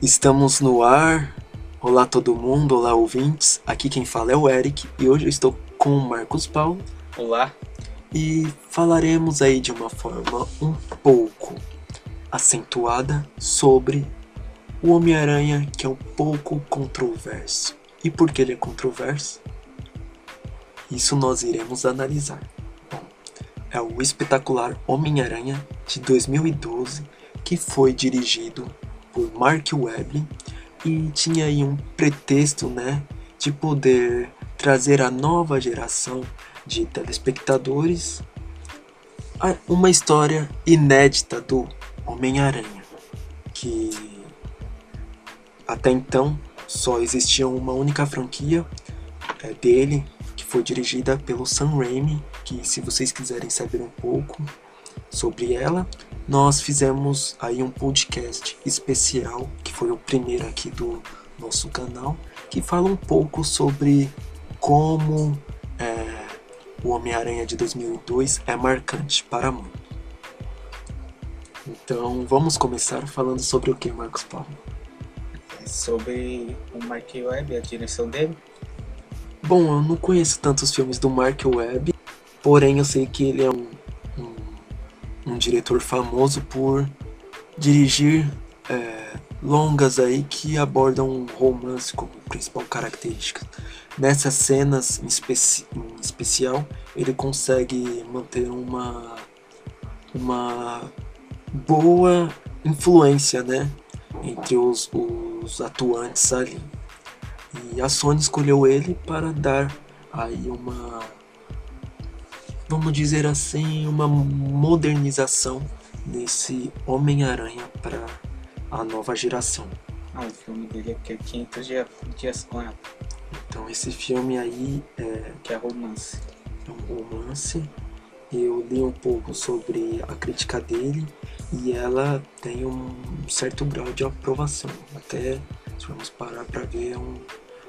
Estamos no ar. Olá todo mundo, olá ouvintes. Aqui quem fala é o Eric e hoje eu estou com o Marcos Paulo Olá. e falaremos aí de uma forma um pouco acentuada sobre o Homem-Aranha que é um pouco controverso. E por que ele é controverso? Isso nós iremos analisar. Bom, é o espetacular Homem-Aranha de 2012 que foi dirigido por Mark Webb e tinha aí um pretexto, né, de poder trazer a nova geração de telespectadores uma história inédita do Homem-Aranha, que até então só existia uma única franquia é, dele, que foi dirigida pelo Sam Raimi, que se vocês quiserem saber um pouco sobre ela, nós fizemos aí um podcast especial, que foi o primeiro aqui do nosso canal, que fala um pouco sobre como é, o Homem-Aranha de 2002 é marcante para muitos. Então vamos começar falando sobre o que, Marcos Paulo? Sobre o Mark Webb, a direção dele. Bom, eu não conheço tantos filmes do Mark Webb, porém eu sei que ele é um, um, um diretor famoso por dirigir é, longas aí que abordam um romance como principal característica. Nessas cenas em, especi em especial, ele consegue manter uma, uma boa influência, né, entre os, os atuantes ali. E a Sony escolheu ele para dar aí uma, vamos dizer assim, uma modernização nesse Homem-Aranha para a nova geração. Ah, o filme dele é que é 500 dias, com ela, Então esse filme aí é que é romance. um romance. Eu li um pouco sobre a crítica dele e ela tem um certo grau de aprovação. Até se formos parar para ver é um,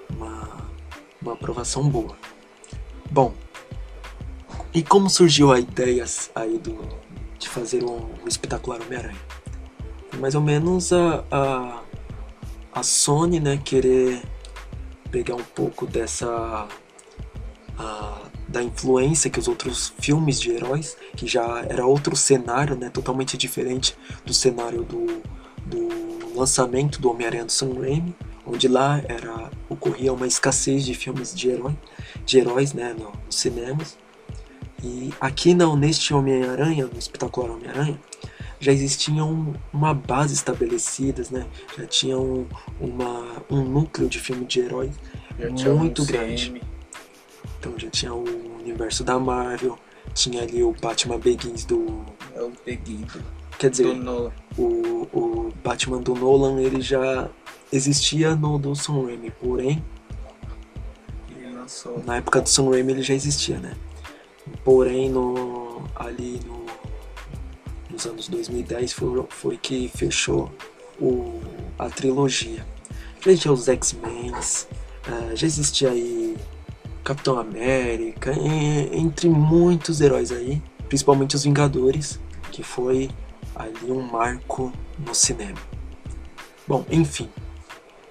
uma, uma aprovação boa. Bom, e como surgiu a ideia aí do, de fazer um, um espetacular Homem-Aranha? Mais ou menos a, a, a Sony né, querer pegar um pouco dessa a- da influência que os outros filmes de heróis, que já era outro cenário, né, totalmente diferente do cenário do, do lançamento do Homem-Aranha do Sam Raimi, onde lá era ocorria uma escassez de filmes de herói, de heróis, né, no- nos cinemas. E aqui não, neste Homem-Aranha, no espetacular Homem-Aranha, já existiam uma base estabelecidas, né? Já tinham uma, um núcleo de filme de heróis muito um grande. CM, Então já tinha o universo da Marvel, tinha ali o Batman Begins do. É o Peguido. Quer dizer, o, o Batman do Nolan ele já existia no do Sam Raimi, porém, na época do Sam Raimi ele já existia, né? Porém, no, ali no, nos anos 2010 foi, foi que fechou o, a trilogia. Já existia os X-Men, eh, já existia aí Capitão América, e- entre muitos heróis aí, principalmente os Vingadores, que foi ali um marco no cinema. Bom, enfim,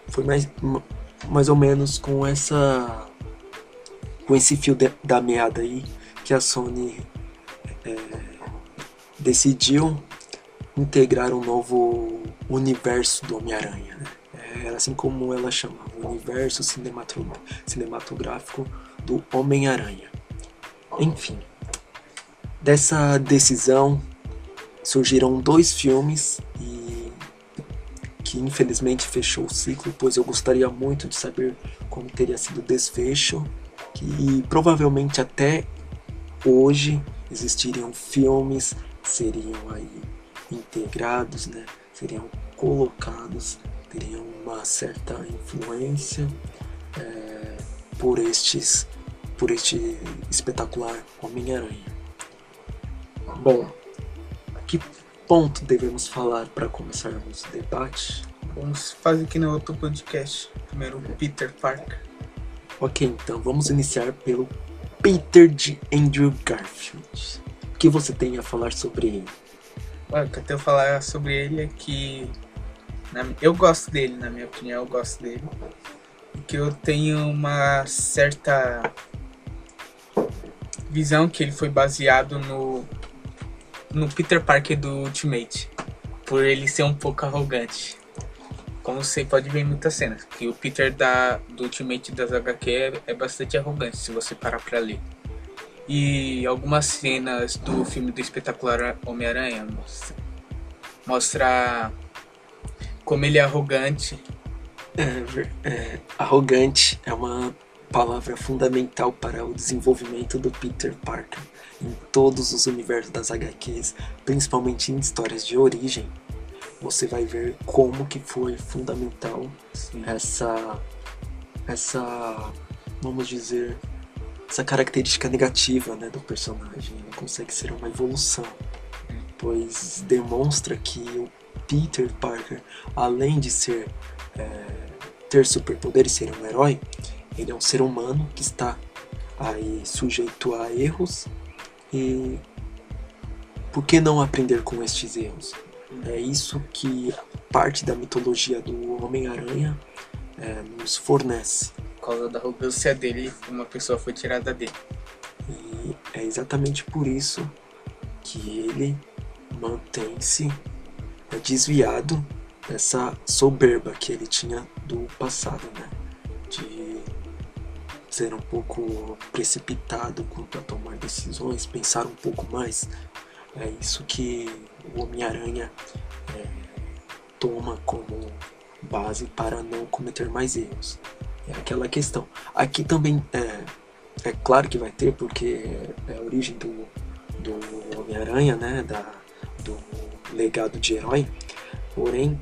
foi mais, ma- mais ou menos com essa com esse fio de- da meada aí que a Sony é, decidiu integrar um novo universo do Homem-Aranha. Né? Era assim como ela chamava, o universo cinemato- cinematográfico do Homem-Aranha. Enfim, dessa decisão surgiram dois filmes e que infelizmente fechou o ciclo, pois eu gostaria muito de saber como teria sido o desfecho, que provavelmente até hoje existiriam filmes, seriam aí integrados, né? Seriam colocados, teriam uma certa influência é, por estes, por este espetacular Homem-Aranha. Bom, que ponto devemos falar para começarmos o debate? Vamos fazer que no outro podcast. Primeiro Peter Parker. Ok, então vamos iniciar pelo Peter de Andrew Garfield. O que você tem a falar sobre ele? Olha, o que eu tenho a falar sobre ele é que Na- Eu gosto dele, na minha opinião, eu gosto dele. Que eu tenho uma certa visão que ele foi baseado no no Peter Parker do Ultimate, por ele ser um pouco arrogante. Como você pode ver em muitas cenas, que o Peter da do Ultimate das HQ é, é bastante arrogante se você parar pra ler. E algumas cenas do filme do espetacular Homem-Aranha mostra, mostra como ele é arrogante. É, é, arrogante é uma palavra fundamental para o desenvolvimento do Peter Parker em todos os universos das HQs, principalmente em histórias de origem. Você vai ver como que foi fundamental Assim, essa essa vamos dizer essa característica negativa né, do personagem. Ele consegue ser uma evolução pois demonstra que o Peter Parker além de ser é, ter superpoderes e ser um herói ele é um ser humano que está aí sujeito a erros e por que não aprender com estes erros é isso que parte da mitologia do Homem-Aranha é, nos fornece. por causa da arrogância dele, uma pessoa foi tirada dele. E é exatamente por isso que ele mantém-se é, desviado dessa soberba que ele tinha do passado, né? De ser um pouco precipitado quanto a tomar decisões, pensar um pouco mais. É isso que o Homem-Aranha é, toma como base para não cometer mais erros. É aquela questão. Aqui também é, é claro que vai ter, porque é a origem do, do Homem-Aranha, né? Da, do legado de herói. Porém,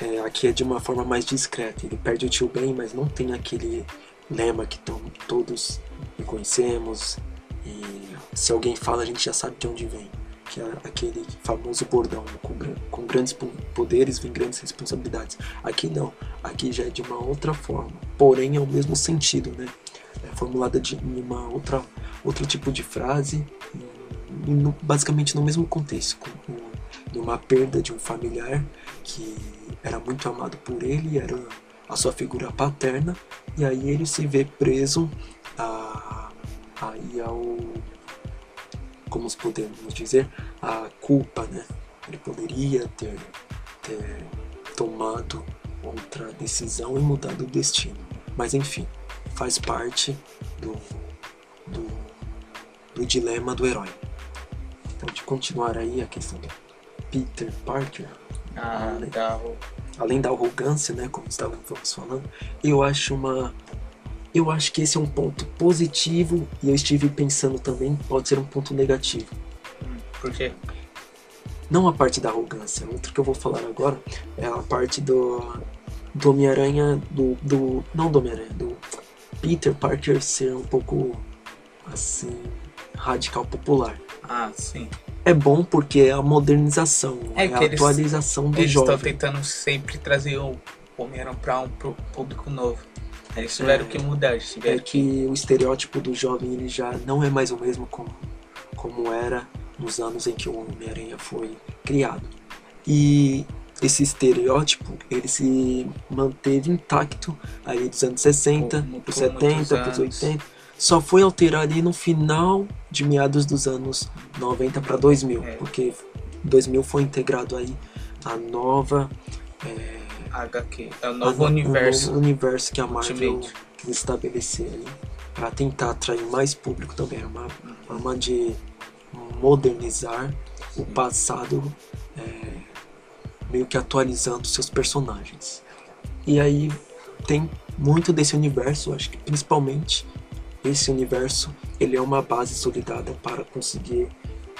é, aqui é de uma forma mais discreta. Ele perde o tio Ben, mas não tem aquele lema que to- todos reconhecemos. E se alguém fala, a gente já sabe de onde vem. Que é aquele famoso bordão: com, gran- com grandes po- poderes vem grandes responsabilidades. Aqui não. Aqui já é de uma outra forma. Porém, é o mesmo sentido, né? É formulada de uma outra outro tipo de frase, e no- basicamente no mesmo contexto, com, com- numa perda de um familiar que era muito amado por ele, era a sua figura paterna, e aí ele se vê preso a, aí ao como podemos dizer a culpa, né? Ele poderia ter, ter tomado outra decisão e mudado o destino, mas enfim, faz parte do, do, do dilema do herói. Pode continuar aí a questão do Peter Parker, Ah, da, além da arrogância, né, como estávamos falando, eu acho uma eu acho que esse é um ponto positivo e eu estive pensando também pode ser um ponto negativo. porque Não a parte da arrogância, outro que eu vou falar agora é a parte do do Homem-Aranha do, do não do Homem-Aranha, do Peter Parker ser um pouco assim radical popular. ah, sim. É bom porque é a modernização, É é, a eles- atualização do Eles estão jovem. tentando sempre trazer o Homem-Aranha pra um público novo. Eles tiveram É. que mudar, eles é tiveram que. o estereótipo do jovem ele já não é mais o mesmo como, como era nos anos em que o Homem-Aranha foi criado. E esse estereótipo ele se manteve intacto aí dos anos 60, Por- por pros muitos 70, pros anos. 80. Só foi alterar ali no final de meados dos anos 90 para 2000, É. porque 2000 foi integrado aí a nova é, HQ. É o a novo no- o universo. novo universo que a Marvel Ultimate. quis estabelecer ali para tentar atrair mais público também, é uma forma de modernizar o passado, é, meio que atualizando seus personagens. E aí tem muito desse universo, acho que principalmente esse universo, ele é uma base solidada para conseguir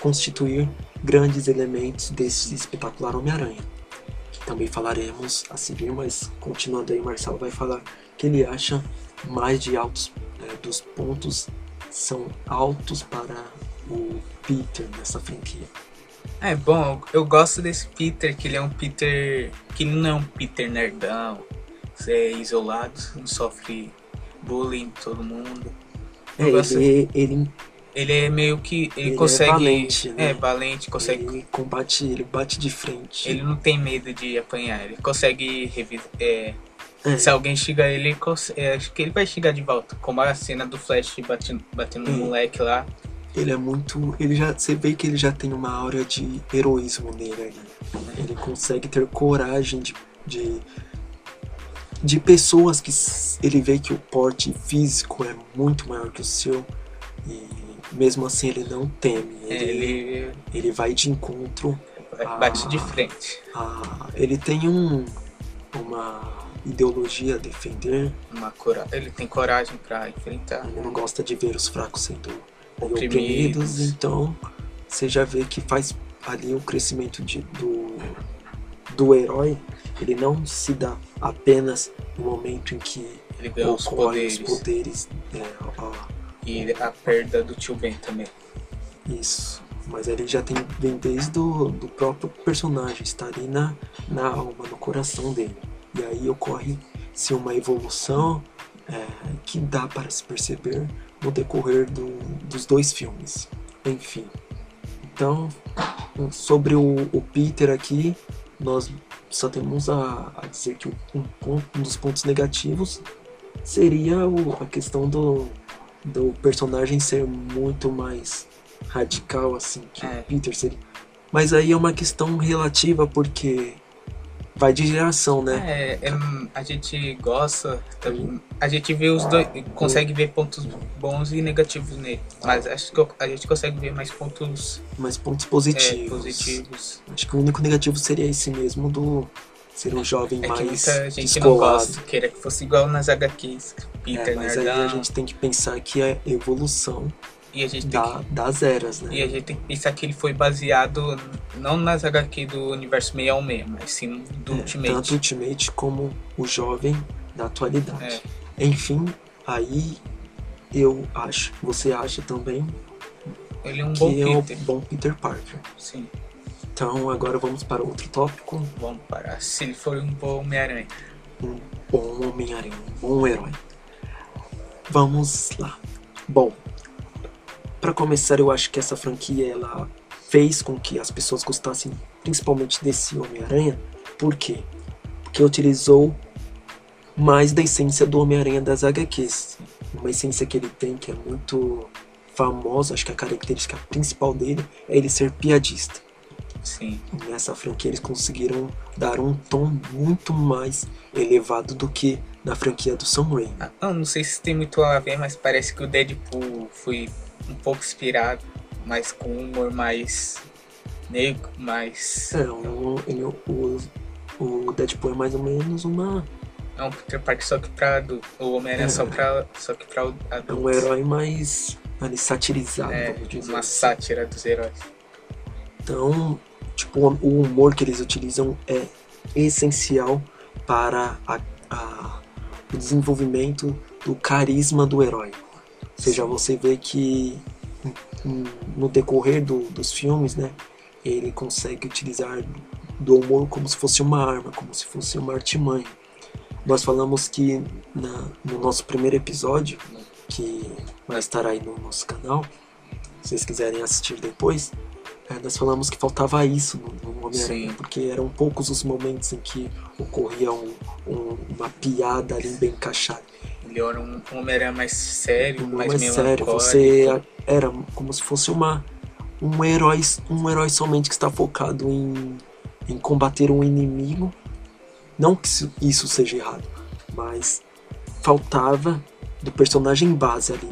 constituir grandes elementos desse espetacular Homem-Aranha. Também falaremos a seguir, mas continuando aí, Marcelo vai falar que ele acha mais de altos é, dos pontos são altos para o Peter nessa franquia. É bom, eu gosto desse Peter, que ele é um Peter. que ele não é um Peter nerdão, é isolado, não sofre bullying todo mundo. É, gosto- ele, ele Ele é meio que. Ele, Ele é consegue. valente, né? É, valente, consegue. Ele combate, ele bate de frente. Ele não tem medo de apanhar, ele consegue revisar. É, É. Se alguém xingar ele, é, acho que ele vai xingar de volta. Como a cena do Flash batendo, batendo no Hum. moleque lá. Ele é muito. Ele já. Você vê que ele já tem uma aura de heroísmo nele ali. Ele consegue ter coragem de. de, de pessoas que ele vê que o porte físico é muito maior que o seu. E mesmo assim ele não teme. é, Ele, Ele ele vai de encontro. bate de Ah. frente. A, ele tem um, uma ideologia a defender. Uma cora... Ele tem coragem pra enfrentar. Ele não gosta de ver os fracos sendo Oprimidos. oprimidos, então você já vê que faz ali o crescimento de, do, do herói. Ele não se dá apenas no momento em que Ele ganhou os poderes. os poderes. é, a- E a perda do tio Ben também. isso. Mas ele já tem vem desde o do próprio personagem, está ali na, na alma, no coração dele. E aí ocorre-se uma evolução é, que dá para se perceber no decorrer do, dos dois filmes. Enfim. Então, sobre o, o Peter aqui, nós só temos a, a dizer que um, um dos pontos negativos seria o- a questão do, do personagem ser muito mais radical assim que É. o Peter seria. Mas aí é uma questão relativa porque vai de geração, né? É, é, a gente gosta, a gente vê os dois, consegue ver pontos bons e negativos nele. Mas acho que a gente consegue ver mais pontos Mas pontos é, positivos. positivos. Acho que o único negativo seria esse mesmo do ser um jovem É que mais muita gente não descolado. gosta, queria que fosse igual nas HQs. Peter É, mas aí nerdão, a gente tem que pensar que é evolução e a gente da, das eras, que, né? e a gente tem que pensar que ele foi baseado não nas HQ do universo 616, mas sim do É, Ultimate. Tanto Ultimate como o jovem da atualidade. É. Enfim, aí eu acho, você acha também Ele é um bom que é o Peter. bom Peter Parker. Sim, Então agora vamos para outro tópico, vamos parar. Se ele for um bom Homem-Aranha. um bom Homem-Aranha, um bom herói. Vamos lá. Bom, para começar, eu acho que essa franquia ela fez com que as pessoas gostassem principalmente desse Homem-Aranha. Por quê? Porque utilizou mais da essência do Homem-Aranha das HQs. Uma essência que ele tem que é muito famosa, acho que a característica principal dele é ele ser piadista. Sim. Nessa franquia eles conseguiram dar um tom muito mais elevado do que na franquia do Sam Raimi. Ah, não sei se tem muito a ver, mas parece que o Deadpool foi um pouco inspirado, mas com um humor mais negro, mais. É, o, ele- o, o Deadpool é mais ou menos uma, É um Peter Parker só que pra adulto. O Homem-Aranha É. só, pra, só que pra é adulto. um herói mais ali, satirizado, É, uma assim. sátira dos heróis. Então, tipo, o humor que eles utilizam é essencial para a- a- o desenvolvimento do carisma do herói. Ou seja, você vê que hum, no decorrer do- dos filmes, né, ele consegue utilizar do humor como se fosse uma arma, como se fosse uma artimanha. Nós falamos que na- no nosso primeiro episódio, que vai estar aí no nosso canal, se vocês quiserem assistir depois, é, nós falamos que faltava isso no, no Homem-Aranha, porque eram poucos os momentos em que ocorria um- um- uma piada ali bem encaixada. Ele era um Homem-Aranha mais sério, mais, mais sério, você era como se fosse uma um herói, um herói somente que está focado em, em combater um inimigo. Não que isso- seja errado, mas faltava do personagem base ali,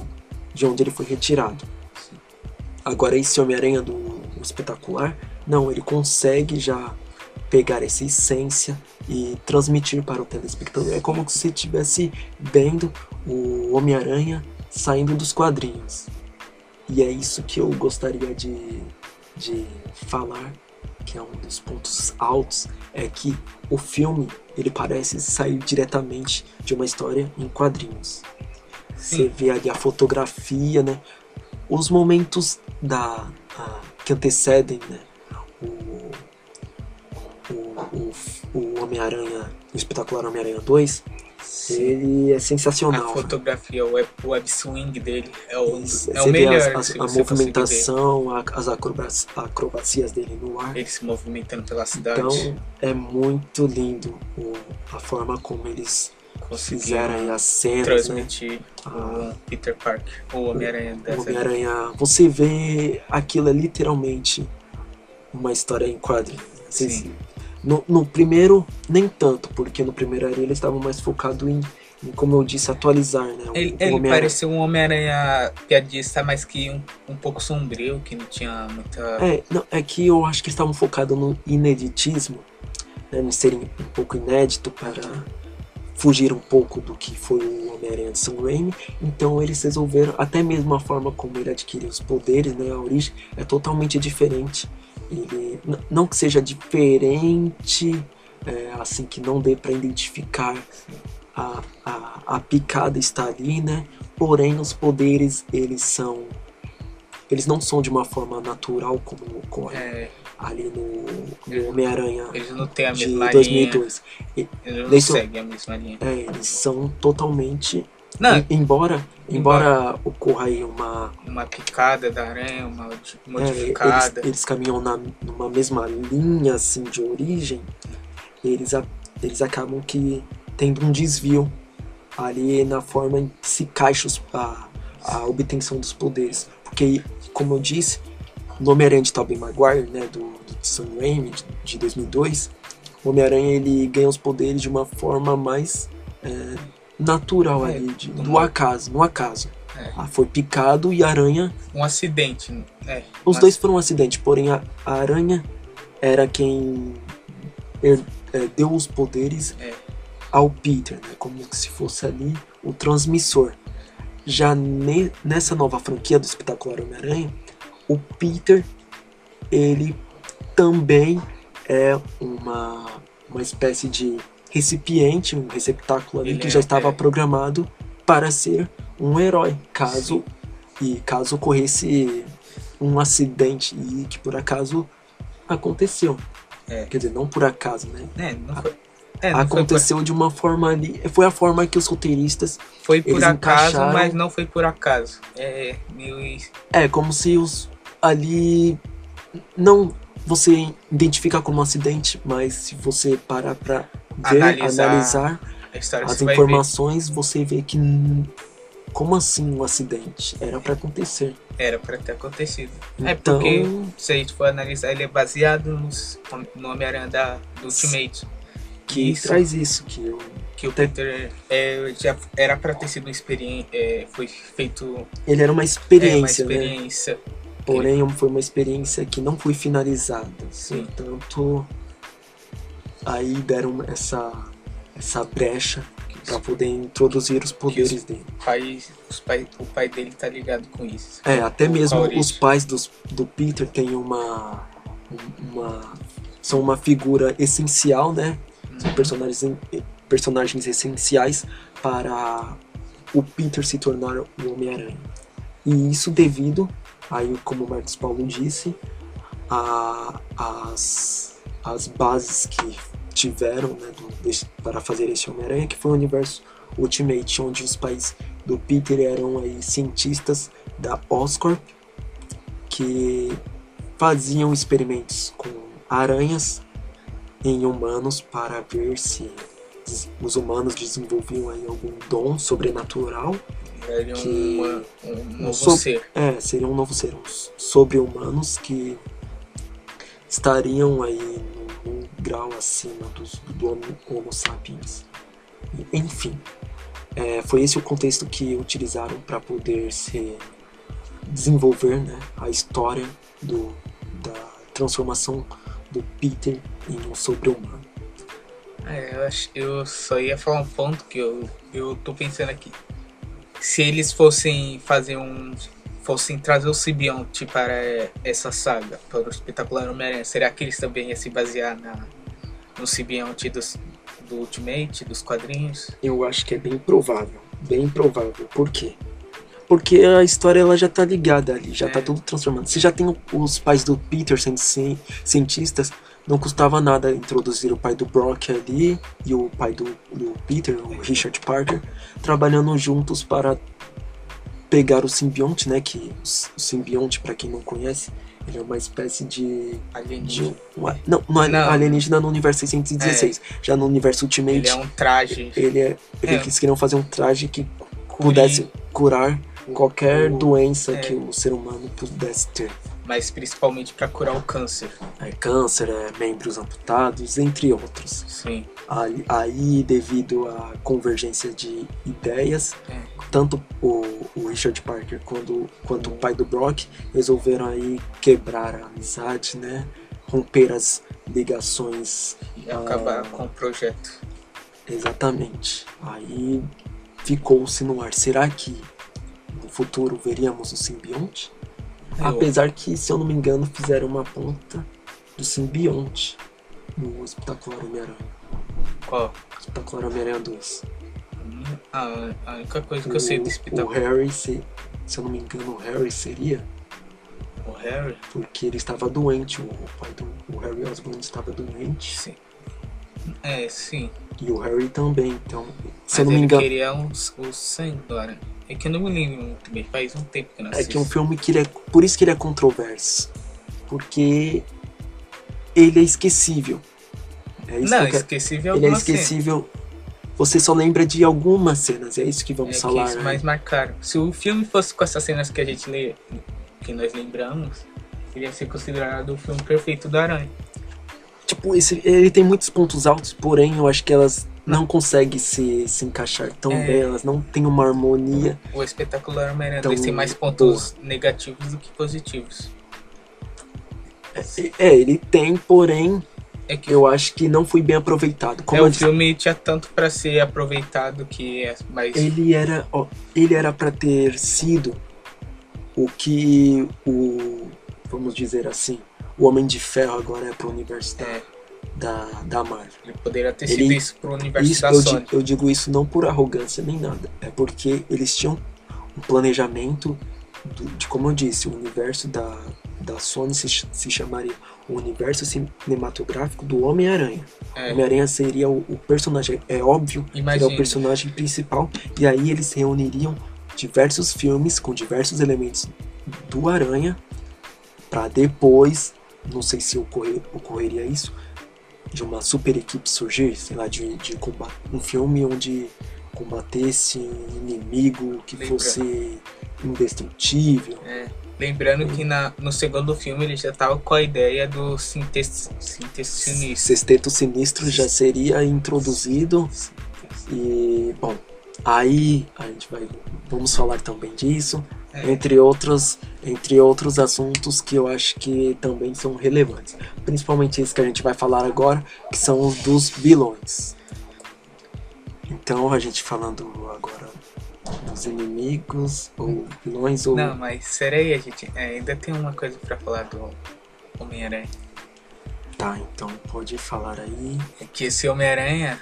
de onde ele foi retirado. Agora esse Homem-Aranha do espetacular, não, ele consegue já pegar essa essência e transmitir para o telespectador. É como se você estivesse vendo o Homem-Aranha saindo dos quadrinhos. E é isso que eu gostaria de, de falar, que é um dos pontos altos, é que o filme ele parece sair diretamente de uma história em quadrinhos. Você Sim. vê ali a fotografia, né? Os momentos da a- que antecedem, né? O, o, o, o Homem-Aranha, o espetacular Homem-Aranha 2, Sim. ele é A sensacional. fotografia, o web, o web swing dele é o, Isso, é o melhor. as- as- a movimentação, a- as acrobacias, acrobacias dele no ar. Ele se movimentando pela cidade. Então é muito lindo o- a forma como eles fizeram aí as cenas, né? transmitir Ah. o Peter Parker, o Homem-Aranha dessa. Homem-Aranha, você vê aquilo é literalmente uma história em quadrinhos. Vocês- Sim. No, no primeiro, nem tanto, porque no primeiro ali eles estavam mais focados em, em, como eu disse, atualizar, né? O- Ele, ele parecia um Homem-Aranha piadista, mas que um, um pouco sombrio, que não tinha muita. É, não, é que eu acho que eles estavam focados no ineditismo, né, em serem um pouco inédito para fugir um pouco do que foi o Homem-Aranha de Sam Raimi. Então eles resolveram, até mesmo a forma como ele adquiriu os poderes, né, a origem, é totalmente diferente. Ele, não que seja diferente, é, assim que não dê para identificar a, a, a picada está ali, né? Porém, os poderes eles são eles não são de uma forma natural como ocorre É, ali no, no Homem-Aranha de mesma linha. 2002. E- Eles não seguem a mesma linha. É, eles são totalmente. Não, em- embora, embora ocorra aí uma. uma picada da aranha, uma é, modificada. eles, eles caminham na, numa mesma linha assim de origem, eles, a- eles acabam que tendo um desvio ali na forma em que se caixa os- a, a obtenção dos poderes. Porque, como eu disse, no Homem-Aranha de Tobey Maguire, né, do, do Sam Raimi, de, de 2002, o Homem-Aranha ele ganha os poderes de uma forma mais é, natural É, ali, de- do acaso, no acaso. É. Ah, foi picado e a aranha Um acidente. É, os um dois foram um acidente, porém a, a aranha era quem é, deu os poderes É. ao Peter, né? Como se fosse ali o transmissor. Já ne- nessa nova franquia do espetacular Homem-Aranha, o Peter ele também é uma, uma espécie de recipiente, um receptáculo ali Ele que é- já estava é. programado para ser um herói, caso e caso ocorresse um acidente e que por acaso aconteceu. É. Quer dizer, não por acaso, né? É, não foi. É, não foi aconteceu de uma forma ali. Foi a forma que os roteiristas. foi por acaso, encaixaram- mas não foi por acaso. É meio. É, como se os ali. Não você identifica como um acidente, mas se você parar pra ver, Analisar analisar, as vai ver. informações, você vê que. Como assim um acidente? Era pra acontecer. Era pra ter acontecido. É Então, porque, se a gente for analisar, ele é baseado nos, no Homem-Aranha do Ultimate. que Isso. traz isso, que eu Que o Peter é, já era pra ter sido uma experiência. É, foi feito. Ele era uma é, uma experiência, né? Porém, foi uma experiência que não foi finalizada. Sim. Portanto, aí deram essa, essa brecha para poder introduzir os poderes dele. O pai, os pai, o pai dele tá ligado com isso. É, até mesmo os pais dos, do Peter têm uma, uma. são uma figura essencial, né? São Uhum. personagens, personagens essenciais para o Peter se tornar o Homem-Aranha. E isso devido, aí como o Marcos Paulo disse, a, as, as bases que tiveram né, do- desse- para fazer esse Homem-Aranha, que foi o universo Ultimate, onde os pais do Peter eram aí cientistas da Oscorp, que faziam experimentos com aranhas em humanos para ver se os humanos desenvolviam aí algum dom sobrenatural. É que- uma- um novo sou- ser. É, seriam um novo ser, uns sobre-humanos que estariam aí num, grau acima dos, do Homo, homo sapiens. Enfim, é, foi esse o contexto que utilizaram para poder se desenvolver né, a história do, da transformação do Peter em um sobre-humano. É, eu, acho, eu só ia falar um ponto que eu, eu tô pensando aqui. Se eles fossem fazer um. fossem trazer o simbionte para essa saga, para o espetacular Homem-Aranha, será que eles também iam se basear na, no simbionte dos, do Ultimate, dos quadrinhos? Eu acho que é bem provável, bem provável. Por quê? Porque a história ela já tá ligada ali, já É. tá tudo transformado. Você já tem os pais do Peter sendo ci- cientistas, não custava nada introduzir o pai do Brock ali e o pai do, do Peter, o Richard Parker, trabalhando juntos para pegar o simbionte, né? Que o simbionte, para quem não conhece, ele é uma espécie de. de Alienígena. um- não, não, é Não. alienígena no universo 616. Já no universo Ultimate, Ele é um traje. ele é. É. Eles queriam fazer um traje que pudesse curar qualquer o- doença é. que o ser humano pudesse ter. Mas principalmente pra curar o câncer. É câncer, é membros amputados, entre outros. Sim. Aí, aí, devido à convergência de ideias, É. tanto o, o Richard Parker quanto, quanto o pai do Brock resolveram aí quebrar a amizade, né? Romper as ligações E acabar com o projeto. Exatamente. Aí ficou-se no ar. Será que no futuro veríamos o simbionte? Eu- Apesar que, se eu não me engano, fizeram uma ponta do simbionte no Espetacular Homem-Aranha. Qual? Espetacular Homem-Aranha 2. A, a única coisa que eu sei do O, o. Harry, se, se eu não me engano, o Harry seria O Harry? porque ele estava doente. O pai do o Harry Osborn estava doente. Sim. É, sim. E o Harry também. Então, se Mas eu não me ele engano. queria um, o sangue do aranha. É que eu não me lembro muito bem. Faz um tempo que eu não É assisto. que é um filme que ele é. Por isso que ele é controverso. Porque ele é esquecível. É isso Não, que esquecível Ele é alguma cena. esquecível. Você só lembra de algumas cenas. É isso que É vamos que falar. isso né? mais marcaram. Se o filme fosse com essas cenas que a gente lê, que nós lembramos, ele ia ser considerado o filme perfeito do Aranha. Tipo, esse, ele tem muitos pontos altos, porém eu acho que elas não conseguem se, se encaixar tão É. bem. Elas não têm uma harmonia. O espetacular 2 tem mais pontos negativos do que positivos. É, é, ele tem, porém É que eu acho que não foi bem aproveitado. Como é, o disse, filme tinha tanto pra ser aproveitado que é mais. ele era ó, ele era para ter sido o que o vamos dizer assim o Homem de Ferro agora é pro universo da, É, da, da Marvel ele poderia ter Ele- sido isso pro universo isso, da eu, Sony. eu digo isso não por arrogância nem nada é porque eles tinham um planejamento do- de como eu disse o universo da, da Sony se, se chamaria o universo cinematográfico do Homem-Aranha É, Homem-Aranha seria o, o personagem, é óbvio, seria o Imagina. personagem principal, e aí eles reuniriam diversos filmes com diversos elementos do Aranha, para depois, não sei se ocorrer, ocorreria isso, de uma super equipe surgir, sei lá, de, de comba- um filme onde combatesse um inimigo que fosse indestrutível. é. Lembrando que na, no segundo filme ele já tava com a ideia do sintes, sintesionista. Sexteto Sinistro já seria introduzido E, bom, aí a gente vai. Vamos falar também disso, É. entre outros, entre outros assuntos que eu acho que também são relevantes. Principalmente esse que a gente vai falar agora, que são os dos vilões. Então, a gente falando agora dos inimigos, ou vilões, ou. Não, mas aí, a gente é, ainda tem uma coisa pra falar do Homem-Aranha. Tá, então pode falar aí. É que esse Homem-Aranha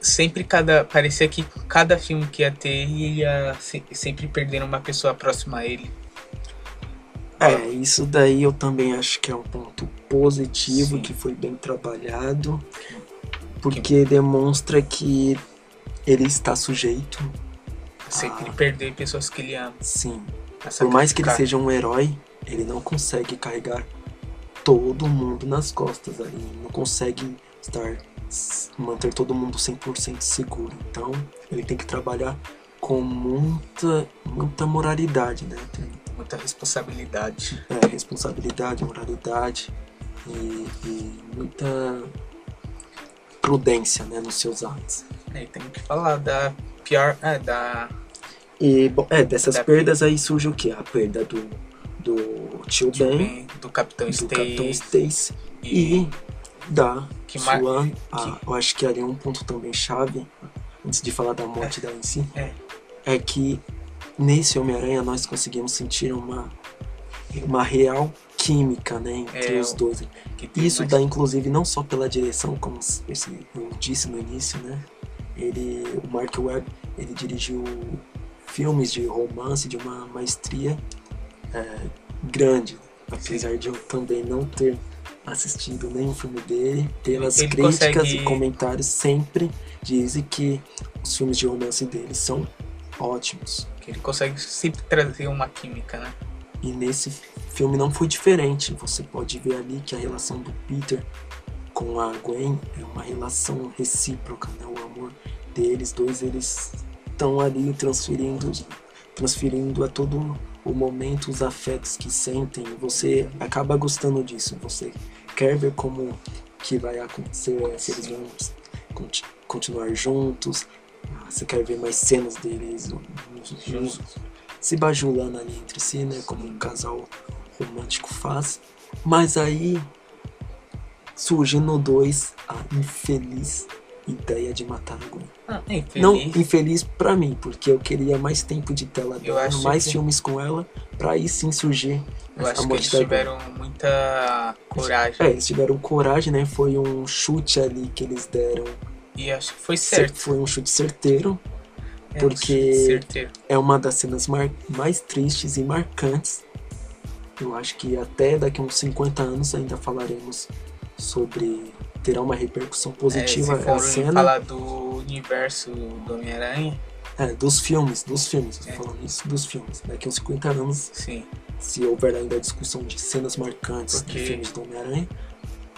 sempre cada. Parecia que cada filme que ia ter ia se- sempre perder uma pessoa próxima a ele. É, isso daí eu também acho que é um ponto positivo, Sim. que foi bem trabalhado, porque demonstra que ele está sujeito, Sempre Ah. perder pessoas que ele ama. sim. a Por mais que ele seja um herói, ele não consegue carregar todo mundo nas costas ali, não consegue estar manter todo mundo 100% seguro. Então, ele tem que trabalhar com muita muita moralidade, né? Tem muita responsabilidade. é, responsabilidade, moralidade e, e muita prudência né, nos seus atos. Aí tem que falar da pior. É, da. E, bom, é, dessas Da perdas aí surge o que? A perda do, do tio Ben, Ben, do Capitão do Capitão Stacy. Stacy e da que mar- sua... que- ah, eu acho que ali é um ponto também chave, antes de falar da morte dela em si, É. é que nesse Homem-Aranha nós conseguimos sentir uma, uma real química né, entre É, os dois. Isso mais- dá inclusive não só pela direção, como eu disse no início, né? Ele, o Mark Webb, ele dirigiu filmes de romance de uma maestria é, grande. Apesar de eu também não ter assistido nenhum filme dele, pelas Ele críticas consegue- e comentários sempre dizem que os filmes de romance dele são ótimos. Que ele consegue sempre trazer uma química, né? E nesse filme não foi diferente. Você pode ver ali que a relação do Peter com a Gwen é uma relação recíproca, né? O amor deles dois, eles estão ali transferindo, transferindo a todo o momento os afetos que sentem. Você acaba gostando disso. Você quer ver como que vai acontecer, se eles vão conti- continuar juntos. Você quer ver mais cenas deles juntos se bajulando ali entre si, né? Como um casal romântico faz. Mas aí surge no 2 a infeliz ideia de matar a Gwen. Ah, é infeliz. Não infeliz pra mim, porque eu queria mais tempo de tela dela, mais que- filmes com ela, pra aí sim surgir Eu a acho que eles tiveram muita coragem. É, eles tiveram coragem, né? Foi um chute ali que eles deram. E acho que foi certo. Foi um chute certeiro. É, porque- Certeiro. é uma das cenas mais tristes e marcantes. Eu acho que até daqui a uns 50 anos ainda falaremos sobre. Terá uma repercussão positiva é, se a for cena. falar do universo do Homem-Aranha, É, dos filmes, dos filmes, tô É. falando isso dos filmes. Daqui a uns 50 anos, sim. se houver ainda a discussão de cenas marcantes Porque- de filmes do Homem-Aranha,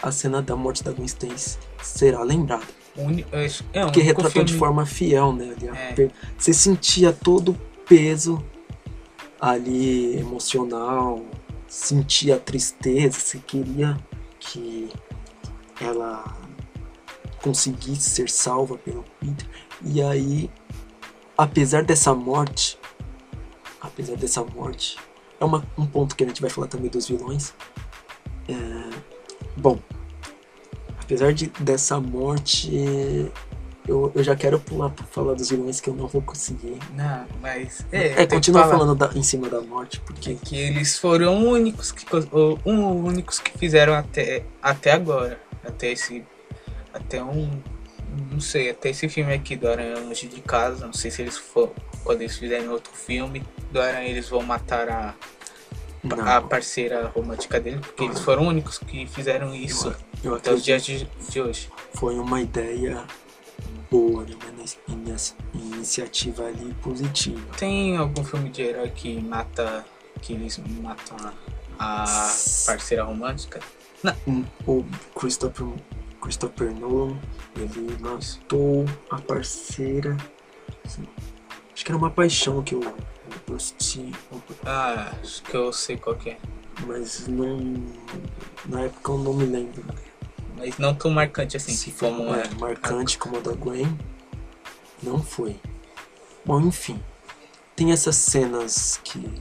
a cena da morte da Gwen Stacy será lembrada. Uni- é, Porque retratou de filme- forma fiel, né? a É. Você sentia todo o peso ali emocional, sentia a tristeza, você queria que ela conseguisse ser salva pelo Peter. E aí, apesar dessa morte, apesar dessa morte, é uma, um ponto que a gente vai falar também dos vilões. É, bom, apesar de, dessa morte, eu, eu já quero pular pra falar dos vilões que eu não vou conseguir. Não, mas. É, É, tem que continua falar falando da- em cima da morte, porque Que eles foram os únicos que, um, únicos que fizeram até, até agora. Até esse. Até um. Não sei, até esse filme aqui do Aranha Longe de Casa. Não sei se eles for, quando eles fizerem outro filme do Aranha eles vão matar a, não, a parceira romântica dele. Porque eles foram os únicos que fizeram isso eu até os dias de, de hoje. foi uma ideia boa, né? uma ini- ini- iniciativa ali positiva. Tem algum filme de herói que mata. que eles matam a, a parceira romântica? O Christopher, Christopher Nolan, ele matou a parceira. assim, acho que era uma paixão que eu, eu assisti, Ah, acho que eu sei qual que é. mas não. Na época eu não me lembro. Mas não tão marcante assim, se foi como é. marcante como a da Gwen. Não foi. Bom, enfim. Tem essas cenas que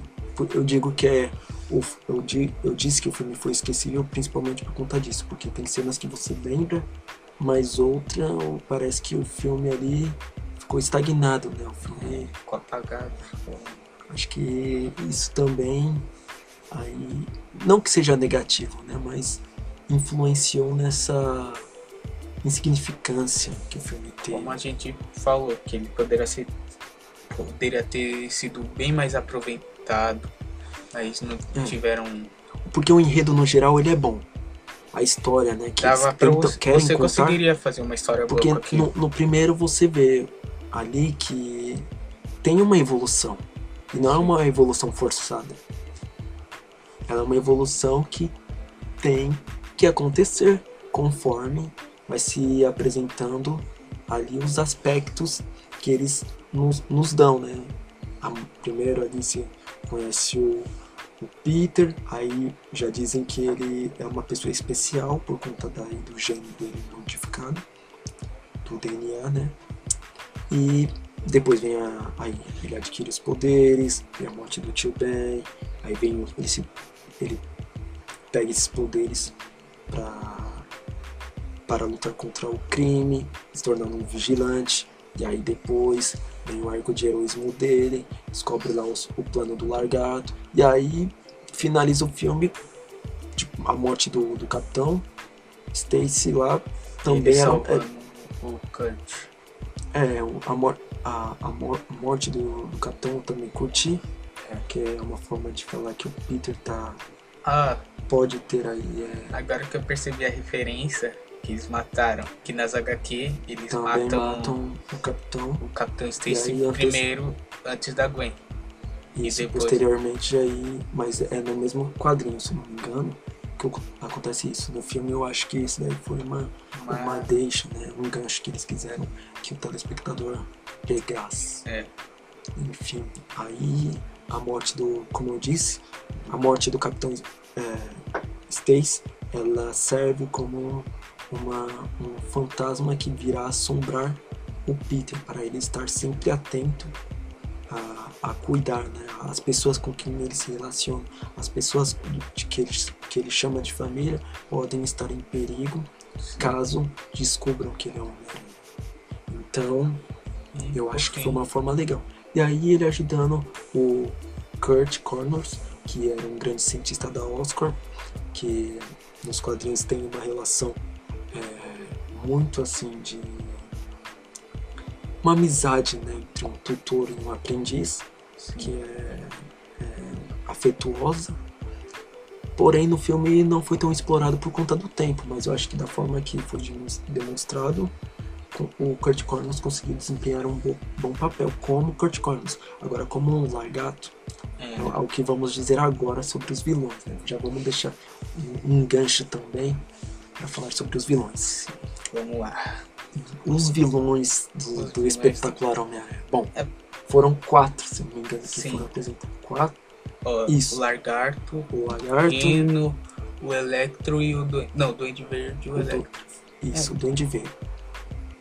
eu digo que é. Eu, eu disse que o filme foi esquecível principalmente por conta disso, porque tem cenas que você lembra, mas outra parece que o filme ali ficou estagnado, né? O filme Ficou apagado. Acho que isso também aí não que seja negativo, né, mas influenciou nessa insignificância que o filme teve. Como a gente falou, que ele poderia ser. Poderia ter sido bem mais aproveitado. Mas não Hum. tiveram. Porque o enredo no geral ele é bom. A história, né, que Dava pra tentam- você, querem você contar, conseguiria fazer uma história porque boa aquilo. no, no primeiro você vê ali que tem uma evolução e não é uma evolução forçada. Ela é uma evolução que tem que acontecer conforme vai se apresentando ali os aspectos que eles nos, nos dão, né? A, primeiro ali se conhece o, o Peter, aí já dizem que ele é uma pessoa especial por conta daí do gene dele modificado, do DNA, né? E depois vem a. Aí ele adquire os poderes, vem a morte do tio Ben, aí vem o- ele, pega esses poderes pra, para lutar contra o crime, se tornando um vigilante, e aí depois vem o arco de heroísmo dele, descobre lá os- o plano do largato, e aí finaliza o filme, tipo, a morte do, do capitão, Stacy lá também Ele era, salvando o Kurt. É, a, mor a, a, mor a morte do, do capitão eu também curti. É. Que é uma forma de falar que o Peter tá. Ah, Pode ter aí. É, agora que eu percebi a referência que eles mataram, que nas HQ eles matam, matam o capitão. o Capitão Stacy primeiro antes da Gwen. E depois- posteriormente aí, mas é no mesmo quadrinho, se não me engano, que acontece isso. No filme eu acho que isso daí foi uma, Uma- uma deixa, né? Um gancho que eles quiseram que o telespectador pegasse. É, Enfim, aí a morte do, como eu disse, a morte do Capitão é, Stacy, ela serve como uma, um fantasma que virá assombrar o Peter, para ele estar sempre atento a, a cuidar, né? As pessoas com quem ele se relaciona, as pessoas de que, ele, que ele chama de família podem estar em perigo caso descubram que ele é um Homem-Aranha. Então, e eu acho que foi uma forma legal. E aí ele ajudando o Kurt Connors, que era um grande cientista da Oscorp, que nos quadrinhos tem uma relação é, muito assim de uma amizade né, entre um tutor e um aprendiz sim. que é, é afetuosa. Porém, no filme não foi tão explorado por conta do tempo, mas eu acho que da forma que foi demonstrado, o Kurt Connors conseguiu desempenhar um bo- bom papel como Kurt Connors. Agora, como um largato, É, é o que vamos dizer agora sobre os vilões. né? Já vamos deixar um, um gancho também para falar sobre os vilões. vamos lá. Os vilões do, do espetacular Homem-Aranha. Bom, É. foram quatro, se não me engano, que Sim. foram apresentados. Quatro. Ó, Isso. O Lagarto, O o Lagarto, Hino, o Electro e o Duende. Não, o Duende Verde e o O do- Electro. Isso, o Duende Verde.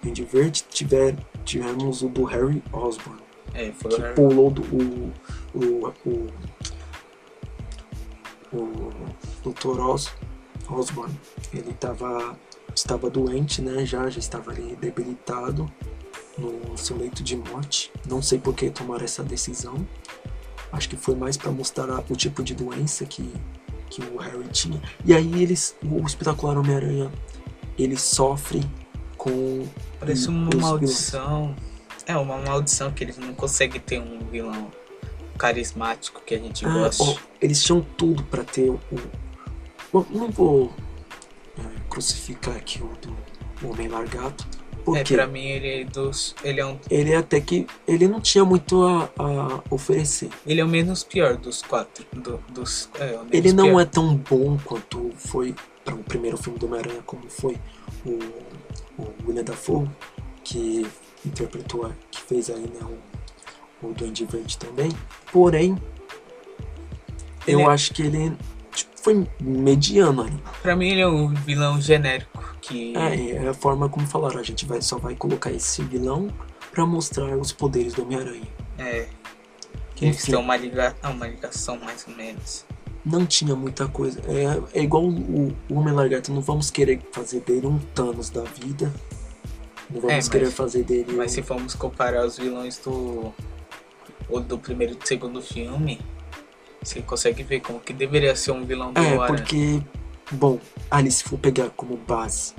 Duende Verde tiver, tivemos o do Harry Osborn, É, foi que o Harry. pulou do, o, o, o, o Dr. Os, Osborn. Ele tava, estava doente, né? Já, já estava ali debilitado no seu leito de morte. Não sei por que tomaram essa decisão. Acho que foi mais para mostrar o tipo de doença que, que o Harry tinha. E aí eles, o espetacular Homem-Aranha, ele sofre com Parece os uma vilões. maldição. É, uma maldição que eles não conseguem ter um vilão carismático que a gente Ah, gosta. ó, eles tinham tudo pra ter o. Bom, não vou crucificar aqui o do Homem Largato, É, porque pra mim ele é dos. Ele é um. ele até que ele não tinha muito a, a oferecer. Ele é o menos pior dos quatro. do- dos, é, Ele não pior. é tão bom quanto foi para o primeiro filme do Homem-Aranha, como foi o, o William Dafoe, que interpretou, que fez aí né, o, o Duende Verde também. Porém, Ele eu é- acho que ele foi mediano ali. Pra mim ele é um vilão genérico. Que. É, é a forma como falaram, a gente vai, só vai colocar esse vilão para mostrar os poderes do Homem-Aranha. É. Que eles têm uma, liga... ah, uma ligação mais ou menos. Não tinha muita coisa. É, é igual o, o Homem Lagarto, não vamos querer fazer dele um Thanos da vida. Não vamos É, mas- querer fazer dele Mas um- se formos comparar os vilões do. Ou do primeiro e do segundo filme, você consegue ver como que deveria ser um vilão do É, Aranha. porque, bom, ali se for pegar como base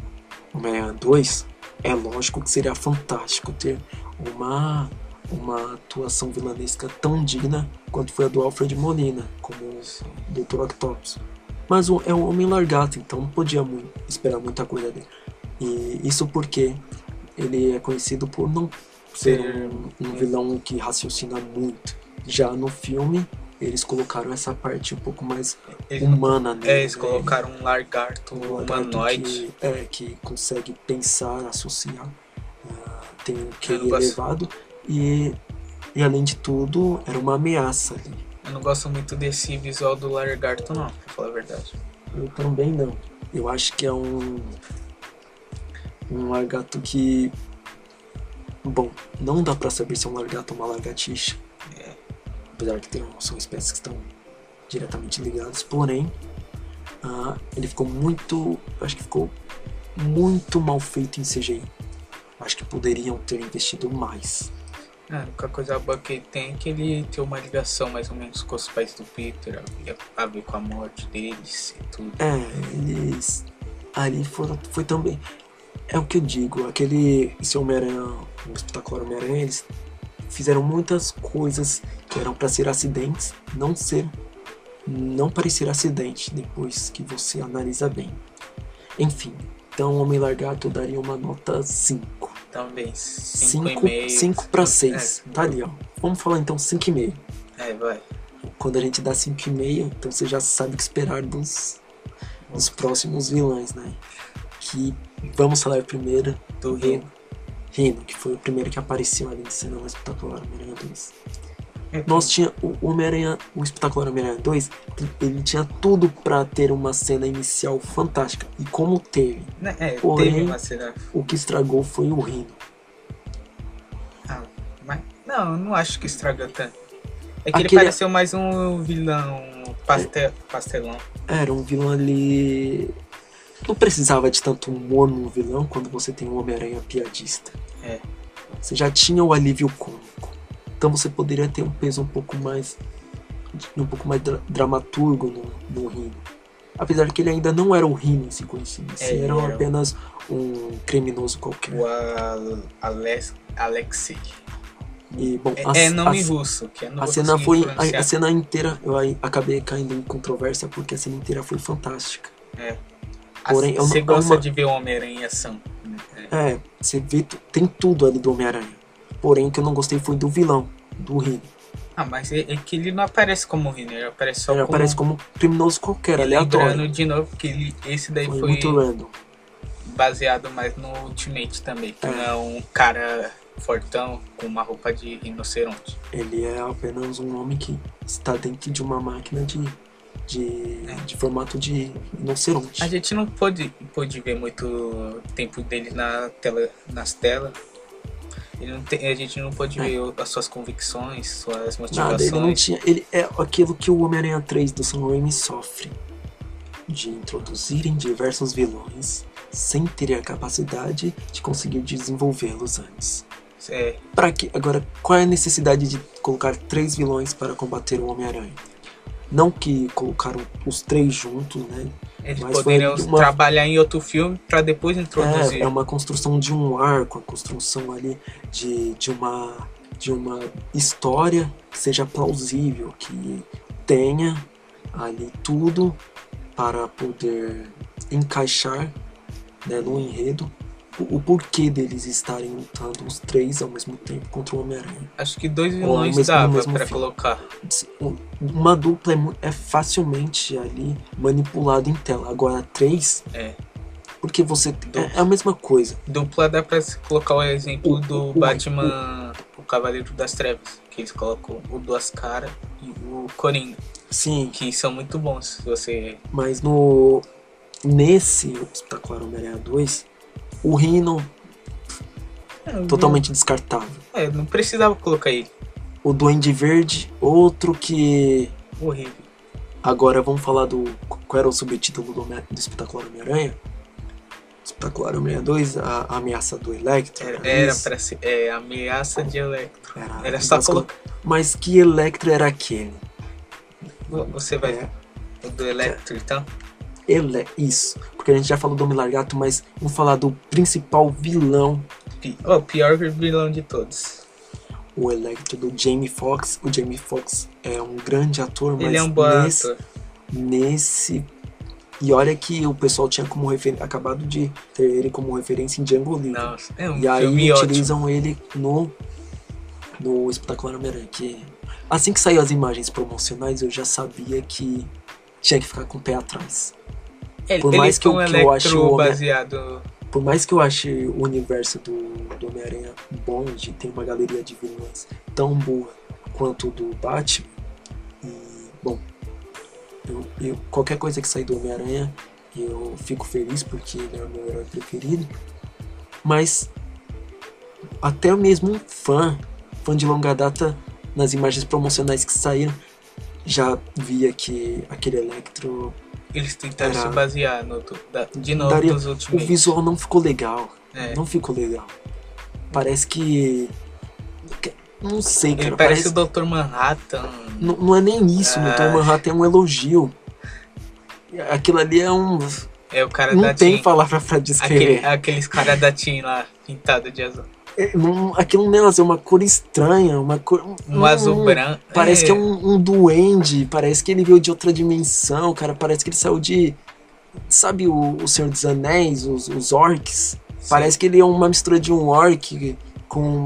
Homem-Aranha 2, é lógico que seria fantástico ter uma, uma atuação vilanesca tão digna quanto foi a do Alfred Molina, como o Dr. Octopus. Mas é um homem largato, então não podia mui- esperar muita coisa dele. E isso porque ele é conhecido por não ser Ser- um, um vilão que raciocina muito. Já no filme, eles colocaram essa parte um pouco mais Eles humana nele. É, eles né? colocaram um lagarto Um lagarto humanoide. Que, é, que consegue pensar, associar, ah, tem um QI não gosto. elevado e, e além de tudo era uma ameaça ali. Eu não gosto muito desse visual do lagarto, não, pra falar a verdade. Eu também não. Eu acho que é um um lagarto que bom, não dá pra saber se é um lagarto ou uma lagartixa. É. Apesar que tem, são espécies que estão diretamente ligadas, porém ah, ele ficou muito, acho que ficou muito mal feito em CGI. Acho que poderiam ter investido mais. Ah, a única coisa boa que ele tem é que ele tem uma ligação mais ou menos com os pais do Peter, a ver com a morte deles e tudo. É, eles ali foram, foi também. É o que eu digo, aquele esse Homem-Aranha no espetacular Homem-Aranha, eles fizeram muitas coisas que eram para ser acidentes, não ser não parecer acidente depois que você analisa bem. Enfim, então Homem Largato eu daria uma nota 5. Também. 5 5 para 6. Tá ali, ó. Vamos falar então 5,5. É, vai. Quando a gente dá 5,5, então você já sabe o que esperar dos, dos próximos vilões, né? Que vamos falar primeiro Do Rino. Rino, que foi o primeiro que apareceu ali no cinema espetacular Homem-Aranha 2. É, Nós tinha o Homem-Aranha, o espetacular Homem-Aranha 2, ele tinha tudo pra ter uma cena inicial fantástica. E como teve, Né, É, Porém- teve uma cena. o que estragou foi o Rino. Ah, mas. Não, eu não acho que estragou tanto. É que ele Aquele- pareceu mais um vilão pastel, pastelão. Era um vilão ali. Não precisava de tanto humor no vilão quando você tem um Homem-Aranha piadista. É. Você já tinha o alívio cômico. Então você poderia ter um peso um pouco mais. um pouco mais dra- dramaturgo no, no Rino. Apesar que ele ainda não era o Rino em si conhecido. É, ele era era apenas um criminoso qualquer. O Al Alex Alexei. E, bom, É, a- é nome a- russo, que eu não A cena foi. A, a cena inteira, eu acabei caindo em controvérsia porque a cena inteira foi fantástica. é uma- Você gosta de ver o Homem-Aranha em ação. né? É. Você vê, tem tudo ali do Homem-Aranha. Porém, o que eu não gostei foi do vilão, do Rino. Ah, mas é, é que ele não aparece como Rino, ele aparece só Ele como... aparece como criminoso qualquer, E aleatório. lembrando de novo que ele, esse daí Foi, foi, muito random. baseado mais no Ultimate também, que É. não é um cara fortão com uma roupa de rinoceronte. Ele é apenas um homem que está dentro de uma máquina de, de, de formato de rinoceronte. A gente não pôde, pôde ver muito tempo dele na tela, nas telas. Ele não tem- a gente não pôde É. ver as suas convicções, suas Nada, ele não motivações. tinha. Ele é aquilo que o Homem-Aranha 3 do Sam Raimi sofre. De introduzirem diversos vilões sem ter a capacidade de conseguir desenvolvê-los antes. É, Pra que agora qual é a necessidade de colocar três vilões para combater o Homem-Aranha? Não que colocaram os três juntos, né? eles Mas poderiam uma- trabalhar em outro filme pra depois introduzir. É, é uma construção de um arco, a construção ali de, de uma de uma história que seja plausível, que tenha ali tudo para poder encaixar né, no enredo o, o porquê deles estarem lutando os três ao mesmo tempo contra o Homem-Aranha. Acho que dois vilões mesmo- dava mesmo pra filme. colocar. Uma dupla é, é facilmente ali manipulada em tela. Agora três, É. porque você é, é a mesma coisa. Dupla dá pra colocar o exemplo O- do o- Batman, o Cavaleiro das Trevas, que eles colocam o Duas Caras e o Coringa, Sim, que são muito bons. Se você. Mas no. Nesse espetacular Homem-Aranha 2, o Rhino É, totalmente descartável. É, não precisava colocar ele. O Duende Verde, outro que. Horrível. Agora vamos falar do. Qual era o subtítulo do, do espetacular Homem-Aranha? Espetacular Homem-Aranha 2, a, a ameaça do Electro. Era, era era ser. É, ameaça de Electro. Era, Era só mas- colocar. Mas que Electro era aquele? Você vai. É, O do Electro, então? Ele, isso. Porque a gente já falou do Homem Largato, mas vamos falar do principal vilão Pi- Oh, o pior vilão de todos. o Electro do Jamie Foxx. O Jamie Foxx é um grande ator, mas Ele é um bom nesse, ator. nesse. E olha que o pessoal tinha como referência. Acabado de ter ele como referência em Django Livre. Nossa, é um e aí filme ótimo. utilizam ele no. No Espetacular Homem-Aranha. Que assim que saiu as imagens promocionais, eu já sabia que tinha que ficar com o pé atrás. Ele, por mais que eu- um que eu ache o Homem- baseado. Por mais que eu ache o universo do, do Homem-Aranha bom, de ter uma galeria de vilões tão boa quanto o do Batman, e, bom, eu, eu- qualquer coisa que sair do Homem-Aranha, eu fico feliz porque ele é o meu herói preferido. Mas até mesmo um fã, fã de longa data, nas imagens promocionais que saíram, já via que aquele Electro Eles tentaram Era- se basear no, da- de novo Daria- dos o visual não ficou legal. É. Não ficou legal. Parece que. Não sei, cara. Ele parece Parece. o Dr. Manhattan. Não, não é nem isso. Ah. O Dr. Manhattan é um elogio. Aquilo ali é um. É o cara Não da tem Tim. palavra pra Aquele, descrever. aqueles caras da Tim lá, pintado de azul. É, não- aquilo não é uma cor estranha, uma cor. Um não- azul branco. Parece que é um, um duende, parece que ele veio de outra dimensão, cara. Parece que ele saiu de. Sabe o, o Senhor dos Anéis, os, os orcs? Parece que ele é uma mistura de um orc com.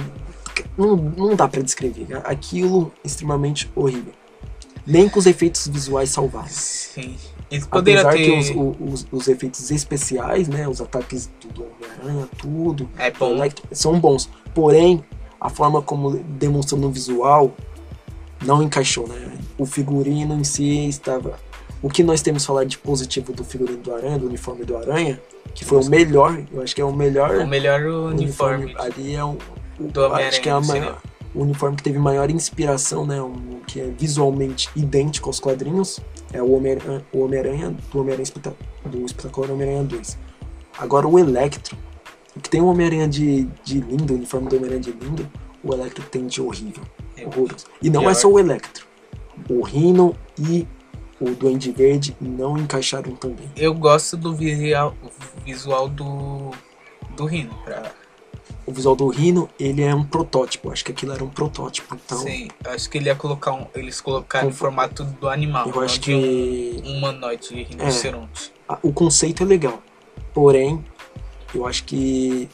Não, não dá pra descrever. Aquilo extremamente horrível. Nem com os efeitos visuais salvaram. Sim. Eles poderiam Apesar ter. que os, os, os efeitos especiais, né? Os ataques do Homem-Aranha, tudo, É bom. Electro, são bons. Porém, a forma como demonstrou no visual não encaixou, né? O figurino em si estava. O que nós temos falar de positivo do figurino do Aranha, do uniforme do Aranha, que foi o melhor, eu acho que é o melhor O melhor uniforme. ali é o, o do acho que é a maior, o uniforme que teve maior inspiração, né? Um, que é visualmente idêntico aos quadrinhos, é o Homem-Aranha o Homem-Aranha do Homem-Aranha do Espetacular Homem-Aranha 2. Agora o Electro, o que tem o Homem-Aranha de, de lindo, o uniforme do Homem-Aranha de lindo, o Electro tem de horrível, É horroroso. E não pior. é só o Electro. O Rhino e o Duende Verde não encaixaram também. Eu gosto do visual, visual do. do Rino. Pra... O visual do Rhino, ele é um protótipo. Acho que aquilo era um protótipo. Então, Sim, acho que ele ia colocar um. Eles colocaram Com- formato do animal. eu acho que um humanoide de rinoceronte. a- o conceito é legal. Porém, eu acho que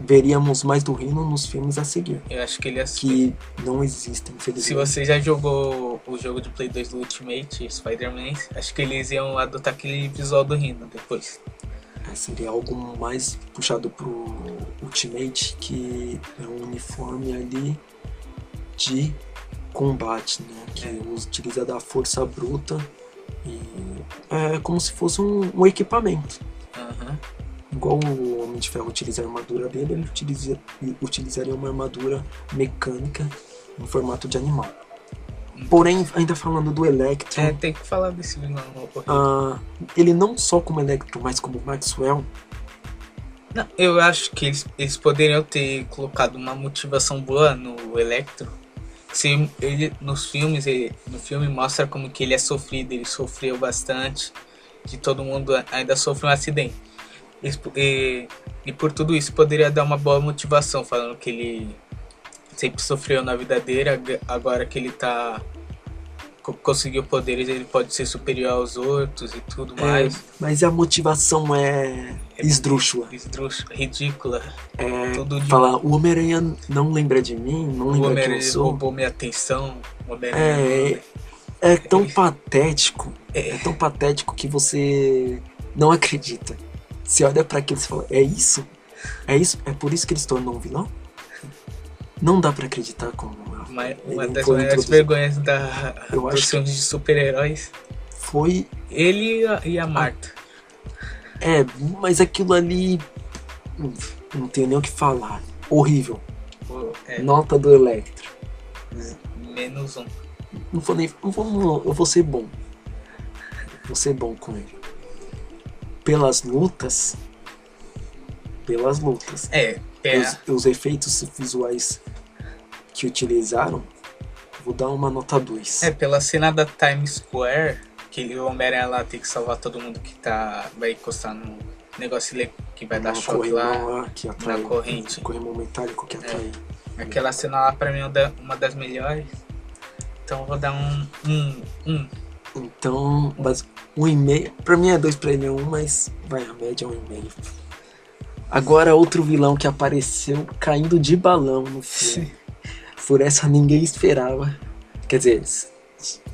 veríamos mais do Rhino nos filmes a seguir. Eu acho que ele ser. Que não existem, Se infelizmente. você já jogou o jogo de Play 2 do Ultimate, Spider-Man, acho que eles iam adotar aquele visual do Rino depois. É, seria algo mais puxado pro Ultimate, que é um uniforme ali de combate, né? Que utiliza da força bruta e é como se fosse um, um equipamento. Aham. Igual o Homem de Ferro utiliza a armadura dele, ele utiliza, utilizaria uma armadura mecânica em formato de animal. Porém, ainda falando do Electro, É, tem que falar desse vilão ah, ele não só como Electro, mas como Maxwell, Não, eu acho que eles, eles poderiam ter colocado uma motivação boa no Electro. Se ele nos filmes, ele, no filme mostra como que ele é sofrido, ele sofreu bastante, que todo mundo ainda sofre um acidente. Po- e, e por tudo isso poderia dar uma boa motivação, falando que ele sempre sofreu na vida dele, ag- agora que ele tá co- conseguiu poderes, ele pode ser superior aos outros e tudo é, mais. mas a motivação é esdrúxula. Esdrúxula, ridícula. É Tudo de falar, o Homem-Aranha não lembra de mim, não O lembra quem eu Homem-Aranha sou. roubou minha atenção. O É, Homem-Aranha. é tão patético, É. é tão patético que você não acredita. Você olha pra aquilo e fala, é isso? É isso? É por isso que ele se tornou um vilão? Não dá pra acreditar como Uma, uma das maiores vergonhas da, Eu dos filmes de super-heróis. Foi Ele e a, e a Marta. É, mas aquilo ali. Não tenho nem o que falar. Horrível. É, Nota do Electro. menos um. Não vou nem. Não vou, eu vou ser bom. Vou ser bom com ele. Pelas lutas. Pelas lutas. É, é Os, os efeitos visuais que utilizaram. Vou dar uma nota 2. É, pela cena da Times Square, que o Homem-Aranha lá tem que salvar todo mundo que tá. vai encostar no negócio que vai dar choque lá. lá que atrai. corrente. Um corrimão metálico que atrai. Aquela cena lá pra mim é uma da- uma das melhores. Então eu vou dar um. um, um. Então, mas um e meio. Pra mim é dois pra ele é um, mas vai, a média é um e meio. Agora outro vilão que apareceu caindo de balão no filme. Por essa ninguém esperava. Quer dizer,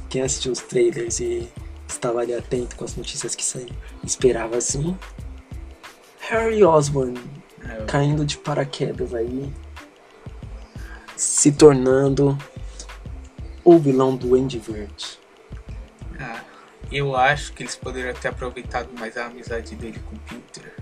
quem assistiu os trailers e estava ali atento com as notícias que saíram, esperava assim. Harry Osborn É, caindo de paraquedas aí, se tornando o vilão do Andy Verde. Ah, eu acho que eles poderiam ter aproveitado mais a amizade dele com o Peter.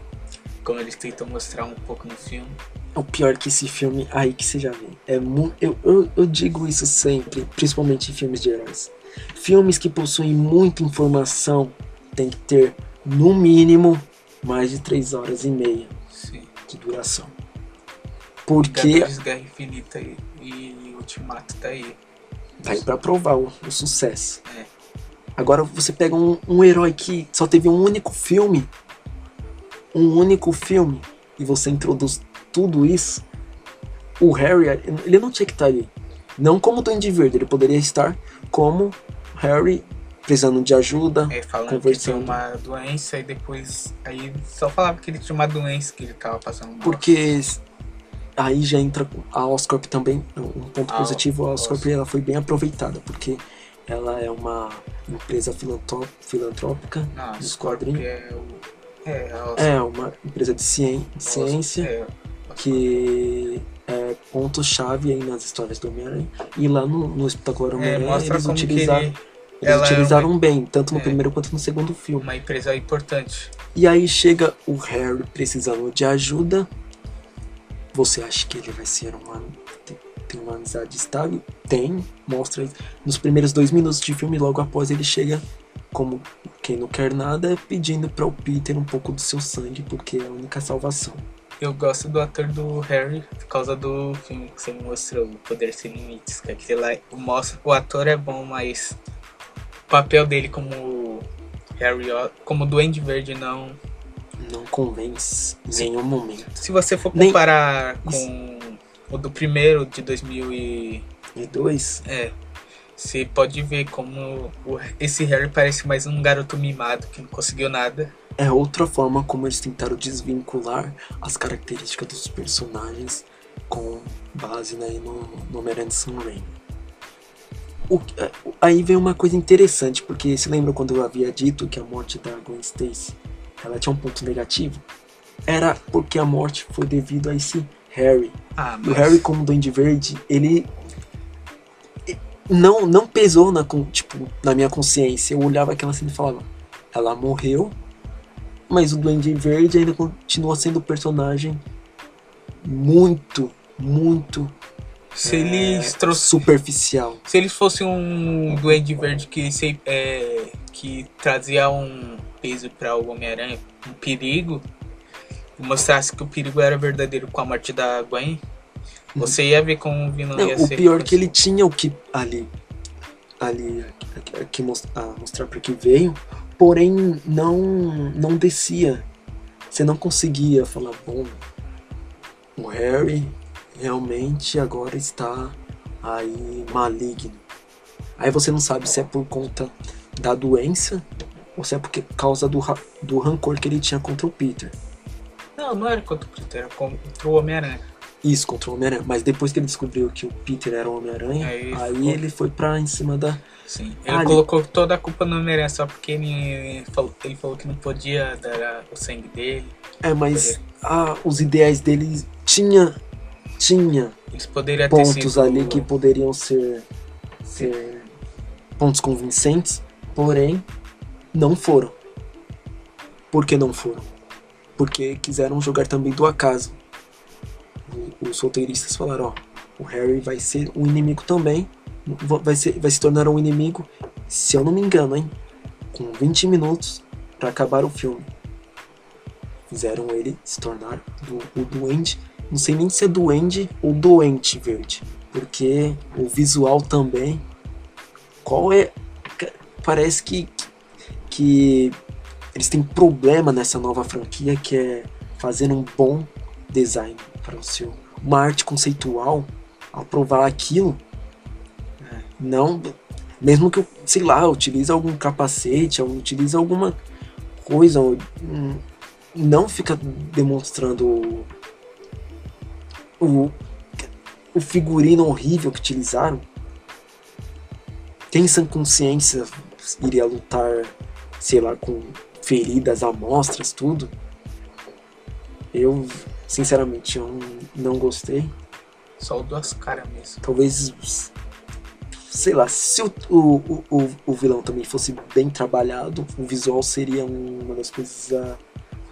Como eles tentam mostrar um pouco no filme. É o pior que esse filme aí que você já viu. É eu, eu, eu digo isso sempre, principalmente em filmes de heróis. Filmes que possuem muita informação tem que ter, no mínimo, mais de 3 horas e meia Sim. de duração. Porque Guerra Infinita e, e Ultimato tá aí. tá aí pra provar o, o sucesso. É. Agora você pega um, um herói que só teve um único filme, um único filme, e você introduz tudo isso, o Harry, ele não tinha que estar ali. Não como Duende Verde, ele poderia estar como Harry precisando de ajuda, É, falando que tinha conversando. uma doença e depois. Aí só falava que ele tinha uma doença que ele tava passando. Porque aí já entra a Oscorp também, um ponto A positivo, a Oscorp ela foi bem aproveitada, porque ela é uma empresa filantrópica Não, dos quadrinhos. é o. É. É uma empresa de ciência É, que é ponto-chave aí nas histórias do Homem-Aranha. E lá no, no Espetacular é, Homem-Aranha mostra eles utilizaram, ele eles é utilizaram bem, tanto no é. primeiro quanto no segundo é filme. uma empresa importante. E aí chega o Harry precisando de ajuda. Você acha que ele vai ser uma. tem- uma amizade estável? Tem, mostra. Nos primeiros dois minutos de filme, logo após ele chega como quem não quer nada, pedindo para o Peter um pouco do seu sangue, porque é a única salvação. Eu gosto do ator do Harry por causa do filme que você me mostrou, o Poder Sem Limites. Que aquele lá mostra o ator é bom, mas o papel dele como Harry, como Duende Verde não. Não convence em Sim. nenhum momento. Se você for Nem- comparar com o do primeiro de 2000 e E dois, é, você pode ver como o- esse Harry parece mais um garoto mimado que não conseguiu nada. é outra forma como eles tentaram desvincular as características dos personagens com base né, no, no Homem-Aranha de Sam Raimi. O- é, aí vem uma coisa interessante, porque se lembra quando eu havia dito que a morte da Gwen Stacy ela tinha um ponto negativo? Era porque a morte foi devido a esse Harry. Ah, E o Harry, como Duende Verde, ele não não pesou na, tipo, na minha consciência. Eu olhava aquela cena e falava, ela morreu, mas o Duende Verde ainda continua sendo um personagem muito, muito se é, eles trouxeram superficial. Se eles fossem um Duende Verde que, se, é, que trazia um peso para o Homem-Aranha, um perigo, e mostrasse que o perigo era verdadeiro com a morte da Gwen, você ia ver como o vilão Não, ia o ser. pior é que ele tinha o que ali, ali aqui mostrar para que veio, porém não não descia. Você não conseguia falar, bom, o Harry realmente agora está aí maligno. Aí você não sabe se é por conta da doença ou se é por causa do, do rancor que ele tinha contra o Peter. Não, não era contra o Peter, era contra o Homem-Aranha. Isso, contra o Homem-Aranha. Mas depois que ele descobriu que o Peter era o Homem-Aranha, Aí aí, ficou- ele foi pra em cima da. Sim. Ele Ah, ele- colocou toda a culpa no Homem-Aranha só porque ele falou, ele falou que não podia dar o sangue dele. É, mas ah, os ideais dele tinha, tinha pontos ali que poderiam ser, ser pontos convincentes, porém não foram. Por que não foram? Porque quiseram jogar também do acaso. Os roteiristas falaram, ó, o Harry vai ser um inimigo também, va- vai, ser, vai se tornar um inimigo, se eu não me engano, hein, com 20 minutos para acabar o filme. Fizeram ele se tornar do, o duende, não sei nem se é duende ou doente verde, porque o visual também, qual é, parece que que eles têm problema nessa nova franquia que é fazer um bom design para o seu uma arte conceitual aprovar aquilo É. não mesmo que eu sei lá utilize algum capacete utilize alguma coisa hum, não fica demonstrando o, o o figurino horrível que utilizaram quem sem consciência iria lutar sei lá, com feridas, amostras, tudo. Eu, sinceramente, eu não gostei. Só o duas caras mesmo. Talvez, sei lá, se o, o, o, o vilão também fosse bem trabalhado, o visual seria uma das coisas a,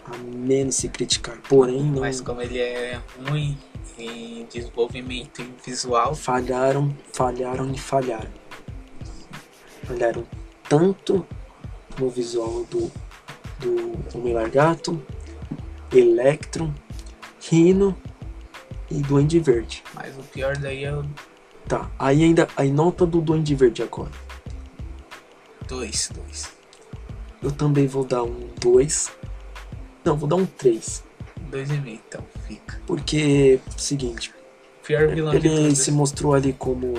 a menos se criticar. Porém, não Mas como ele é ruim em desenvolvimento e visual, falharam, falharam e falharam. Falharam tanto no visual do, do Homem Largato, Electron, Rhino e Duende Verde. mas o pior daí é o Tá, aí ainda a nota do Duende Verde agora. 2, 2. Eu também vou dar um 2. Não, vou dar um 3. 2,5 então, fica. Porque, seguinte, pior vilão de Ele se mostrou ali como.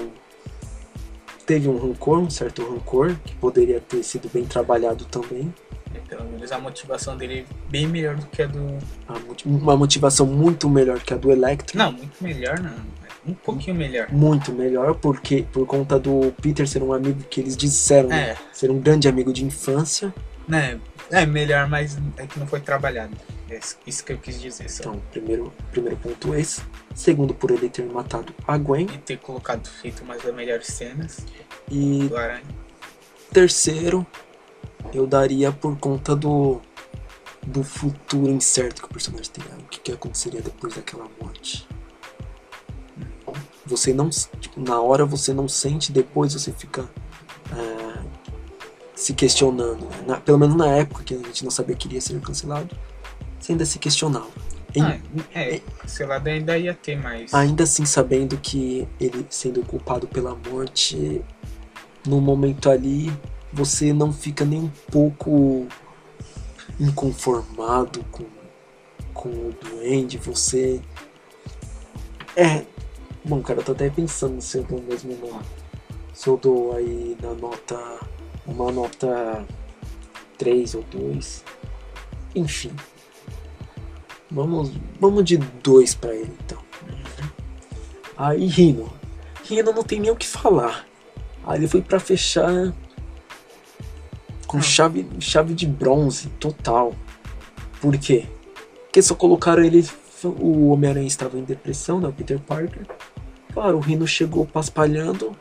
Teve um rancor, um certo rancor, que poderia ter sido bem trabalhado também. Pelo menos a motivação dele é bem melhor do que a do. Uma motivação muito melhor que a do Electro. Não, muito melhor não. Um pouquinho melhor. Muito melhor, porque por conta do Peter ser um amigo que eles disseram né, É, ser um grande amigo de infância. né? É melhor, mas é que não foi trabalhado. É isso que eu quis dizer só. Então, primeiro, primeiro ponto esse. Segundo, por ele ter matado a Gwen. E ter colocado, feito uma das melhores cenas E terceiro, eu daria por conta do do futuro incerto que o personagem tem. O que, que aconteceria depois daquela morte. Você não. Tipo, na hora você não sente, depois você fica ah, se questionando. né? Na- pelo menos na época que a gente não sabia que iria ser cancelado, você ainda se questionava. Em- Ah, é, sei lá, ainda ia ter mais. ainda assim sabendo que ele sendo culpado pela morte, no momento ali, você não fica nem um pouco inconformado com, com o duende, você. É. Bom, cara, eu tô até pensando se eu dou mesmo nome. Se eu dou aí na nota. Uma nota 3 ou 2. Enfim. Vamos, vamos de 2 pra ele então. Aí Rino. Rino não tem nem o que falar. Aí ele foi pra fechar com Hum. chave, chave de bronze total. Por quê? Porque só colocaram ele. O Homem-Aranha estava em depressão, né? O Peter Parker. Claro, o Rino chegou paspalhando.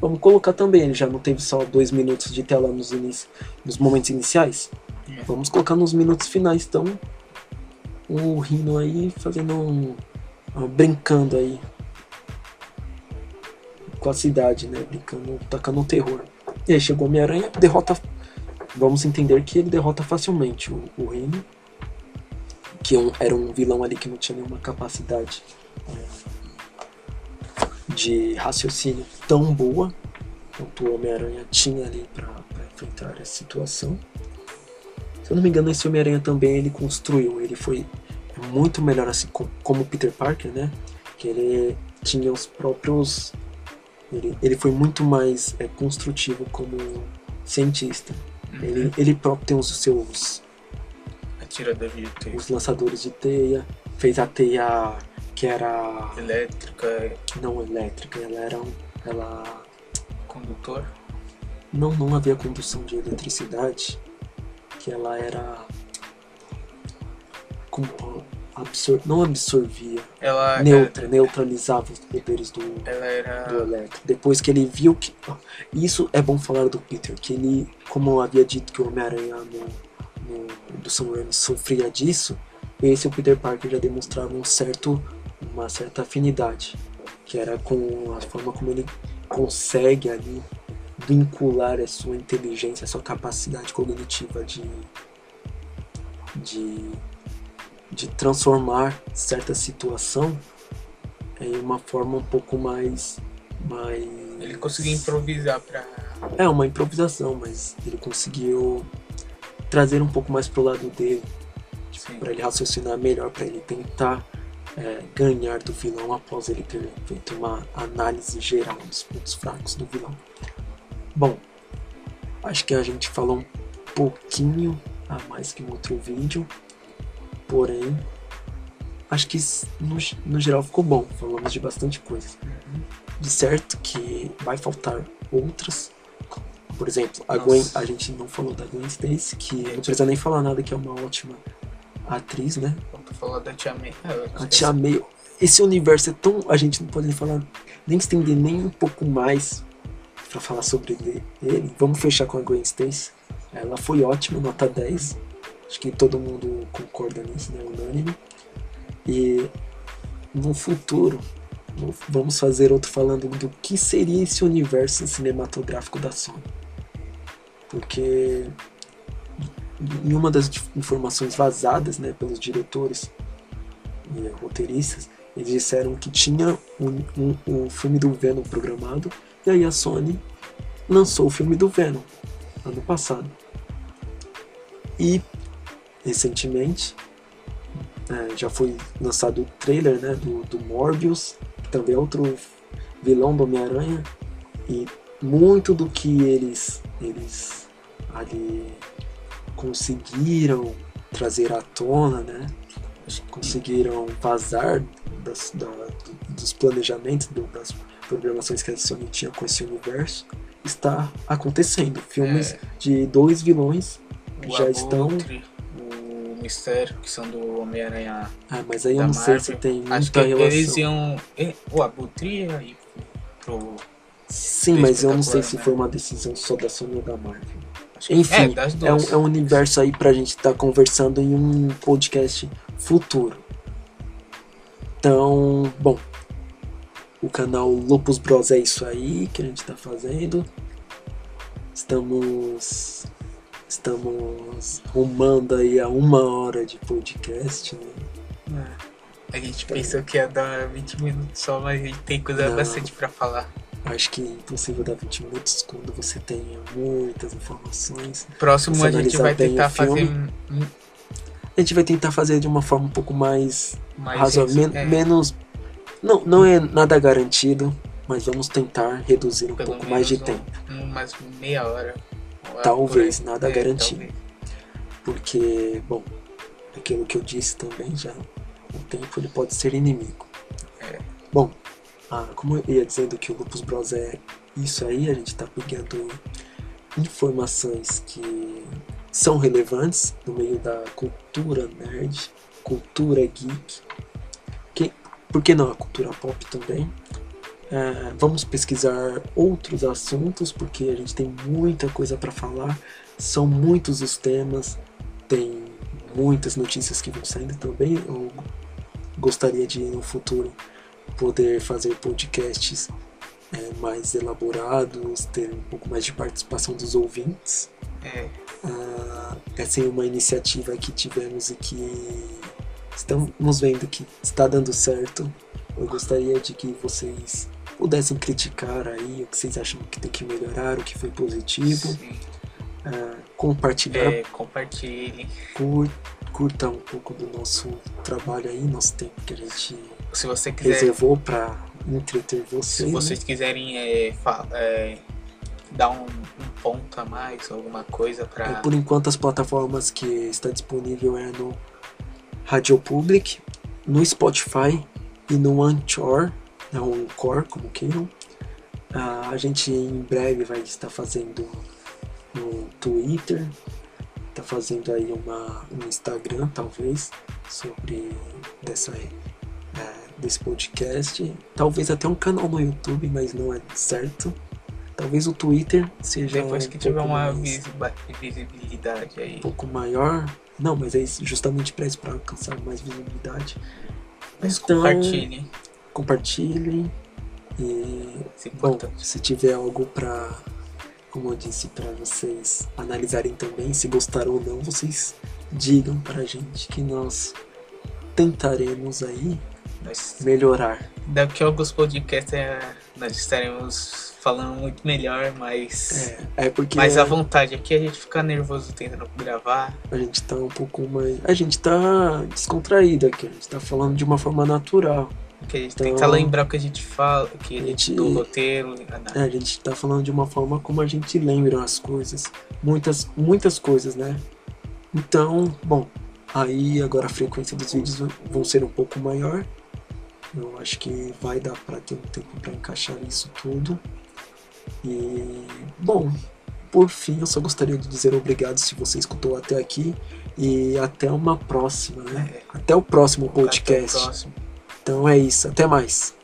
Vamos colocar também, ele já não teve só dois minutos de tela nos, inici- nos momentos iniciais. É. Vamos colocar nos minutos finais, então. O Rino aí fazendo um. um- brincando aí. Com a cidade, né? Brincando, tacando um terror. E aí chegou o Homem-Aranha, derrota. Vamos entender que ele derrota facilmente o, o Rino. Que um- era um vilão ali que não tinha nenhuma capacidade é, de raciocínio tão boa quanto o Homem-Aranha tinha ali pra enfrentar essa situação. Se eu não me engano, esse Homem-Aranha também ele construiu. Ele foi muito melhor assim com- como Peter Parker, né? Que ele tinha os próprios. Ele, ele foi muito mais é, construtivo como cientista. Ele, ele próprio tem os seus os lançadores de teia, fez a teia que era elétrica, não elétrica, ela era um, ela condutor. não não havia condução de eletricidade, que ela era como absor, não absorvia, Ela, neutra, neutralizava os poderes do ela era. do Electro. Depois que ele viu que. Isso é bom falar do Peter, que ele, como eu havia dito que o Homem-Aranha no, no, do Sam Raimi sofria disso, esse o Peter Parker já demonstrava um certo, uma certa afinidade, que era com a forma como ele consegue ali vincular a sua inteligência, a sua capacidade cognitiva de, de, de transformar certa situação em uma forma um pouco mais, mais Ele conseguiu improvisar pra. é uma improvisação, mas ele conseguiu trazer um pouco mais pro lado dele, Sim. para ele raciocinar melhor, para ele tentar é, ganhar do vilão após ele ter feito uma análise geral dos pontos fracos do vilão. Bom, acho que a gente falou um pouquinho a mais que no outro vídeo, porém, acho que no, no geral ficou bom. Falamos de bastante coisa. De certo que vai faltar outras. Por exemplo, a. Gwen, a gente não falou da Gwen Stacy, que não precisa nem falar nada, que é uma ótima atriz, né? Vamos falar da Tia May. Ah, A. Tia May, esse universo é tão. A gente não pode nem falar, nem estender nem um pouco mais pra falar sobre ele- ele. Vamos fechar com a Gwen Stacy. Ela foi ótima, nota 10. Acho que todo mundo concorda nisso, né? Unânime. E no futuro, vamos fazer outro falando do que seria esse universo cinematográfico da Sony. Porque em uma das informações vazadas né, pelos diretores e roteiristas, eles disseram que tinha um, um, um filme do Venom programado, e aí a Sony lançou o filme do Venom ano passado. E recentemente é, já foi lançado o trailer né, do, do Morbius, que também é outro vilão do Homem-Aranha. E muito do que eles, eles ali conseguiram trazer à tona, né? Conseguiram vazar das, da, dos planejamentos, do, das programações que a Sony tinha com esse universo, está acontecendo. Filmes É. de dois vilões O já estão. Abutre, O Mistério, que são do Homem-Aranha Ah, mas aí eu não sei Marvel. se tem muita Acho que relação. eles iam. eh, O Abutre ia ir pro. Sim, mas eu não sei se espetacular, foi né? uma decisão só da Sony ou da Marvel. que- Enfim, é, É um, é um universo aí pra gente estar conversando em um podcast futuro. Então, bom, o canal Lupus Bros é isso aí que a gente tá fazendo. Estamos estamos rumando aí a uma hora de podcast, né? É. A gente pensou que ia dar 20 minutos só, mas a gente tem coisa Não. bastante pra falar. Acho que é impossível dar 20 minutos quando você tem muitas informações. Próximo Você a gente vai tentar fazer um- A gente vai tentar fazer de uma forma um pouco mais mais razoável, men- é, menos. Não, não é nada garantido, mas vamos tentar reduzir um pelo pouco mais de tempo. Um, umas meia hora. Ou Talvez, nada É, garantido. Porque, bom, aquilo que eu disse também já, o tempo ele pode ser inimigo. É. Bom, ah, como eu ia dizendo que o Lupus Bros é isso aí, a gente tá pegando informações que são relevantes no meio da cultura nerd, cultura geek, que, por que não a cultura pop também? É, vamos pesquisar outros assuntos porque a gente tem muita coisa para falar, são muitos os temas, tem muitas notícias que vão saindo também. Eu gostaria de no futuro poder fazer podcasts é, mais elaborados, ter um pouco mais de participação dos ouvintes. É, Ah, essa é uma iniciativa que tivemos e que estamos vendo que está dando certo. Eu gostaria de que vocês pudessem criticar aí o que vocês acham que tem que melhorar, o que foi positivo. Ah, compartilhar, É, compartilhe. cur- curta um pouco do nosso trabalho aí, nosso tempo que a gente Se você quiser, reservou para entreter se vocês. né? vocês quiserem é, é, dar um, um ponto a mais, alguma coisa É, pra. por enquanto as plataformas que está disponível é no Radio Public, no Spotify e no Anchor, é um Core, como queiram. Ah, a gente em breve vai estar fazendo no Twitter, tá fazendo aí uma, um Instagram talvez sobre dessa é, desse podcast, talvez até um canal no YouTube, mas não é certo. Talvez o Twitter seja Depois um que tiver pouco uma mais- visibilidade aí. um pouco maior. Não, mas é justamente para isso, para alcançar mais visibilidade. Mas Então, compartilhe. Compartilhem. E, Isso é bom, se tiver algo para, como eu disse, para vocês analisarem também, se gostaram ou não, vocês digam pra gente que nós tentaremos aí Nós, melhorar. daqui a alguns podcasts é, nós estaremos falando muito melhor, mas. É, é porque mais à vontade. Aqui a gente fica nervoso tentando gravar. a gente tá um pouco mais. A gente tá descontraído aqui, a gente tá falando de uma forma natural. Que a gente Então- tenta lembrar o que a gente fala, que a gente do roteiro. É, a gente tá falando de uma forma como a gente lembra as coisas. Muitas, muitas coisas, né? Então, bom, aí agora a frequência dos vídeos vão ser um pouco maior. Eu acho que vai dar pra ter um tempo pra encaixar isso tudo. E, bom, por fim, eu só gostaria de dizer obrigado se você escutou até aqui. E até uma próxima, né? É. Até o próximo Até o podcast. Então é isso, até mais.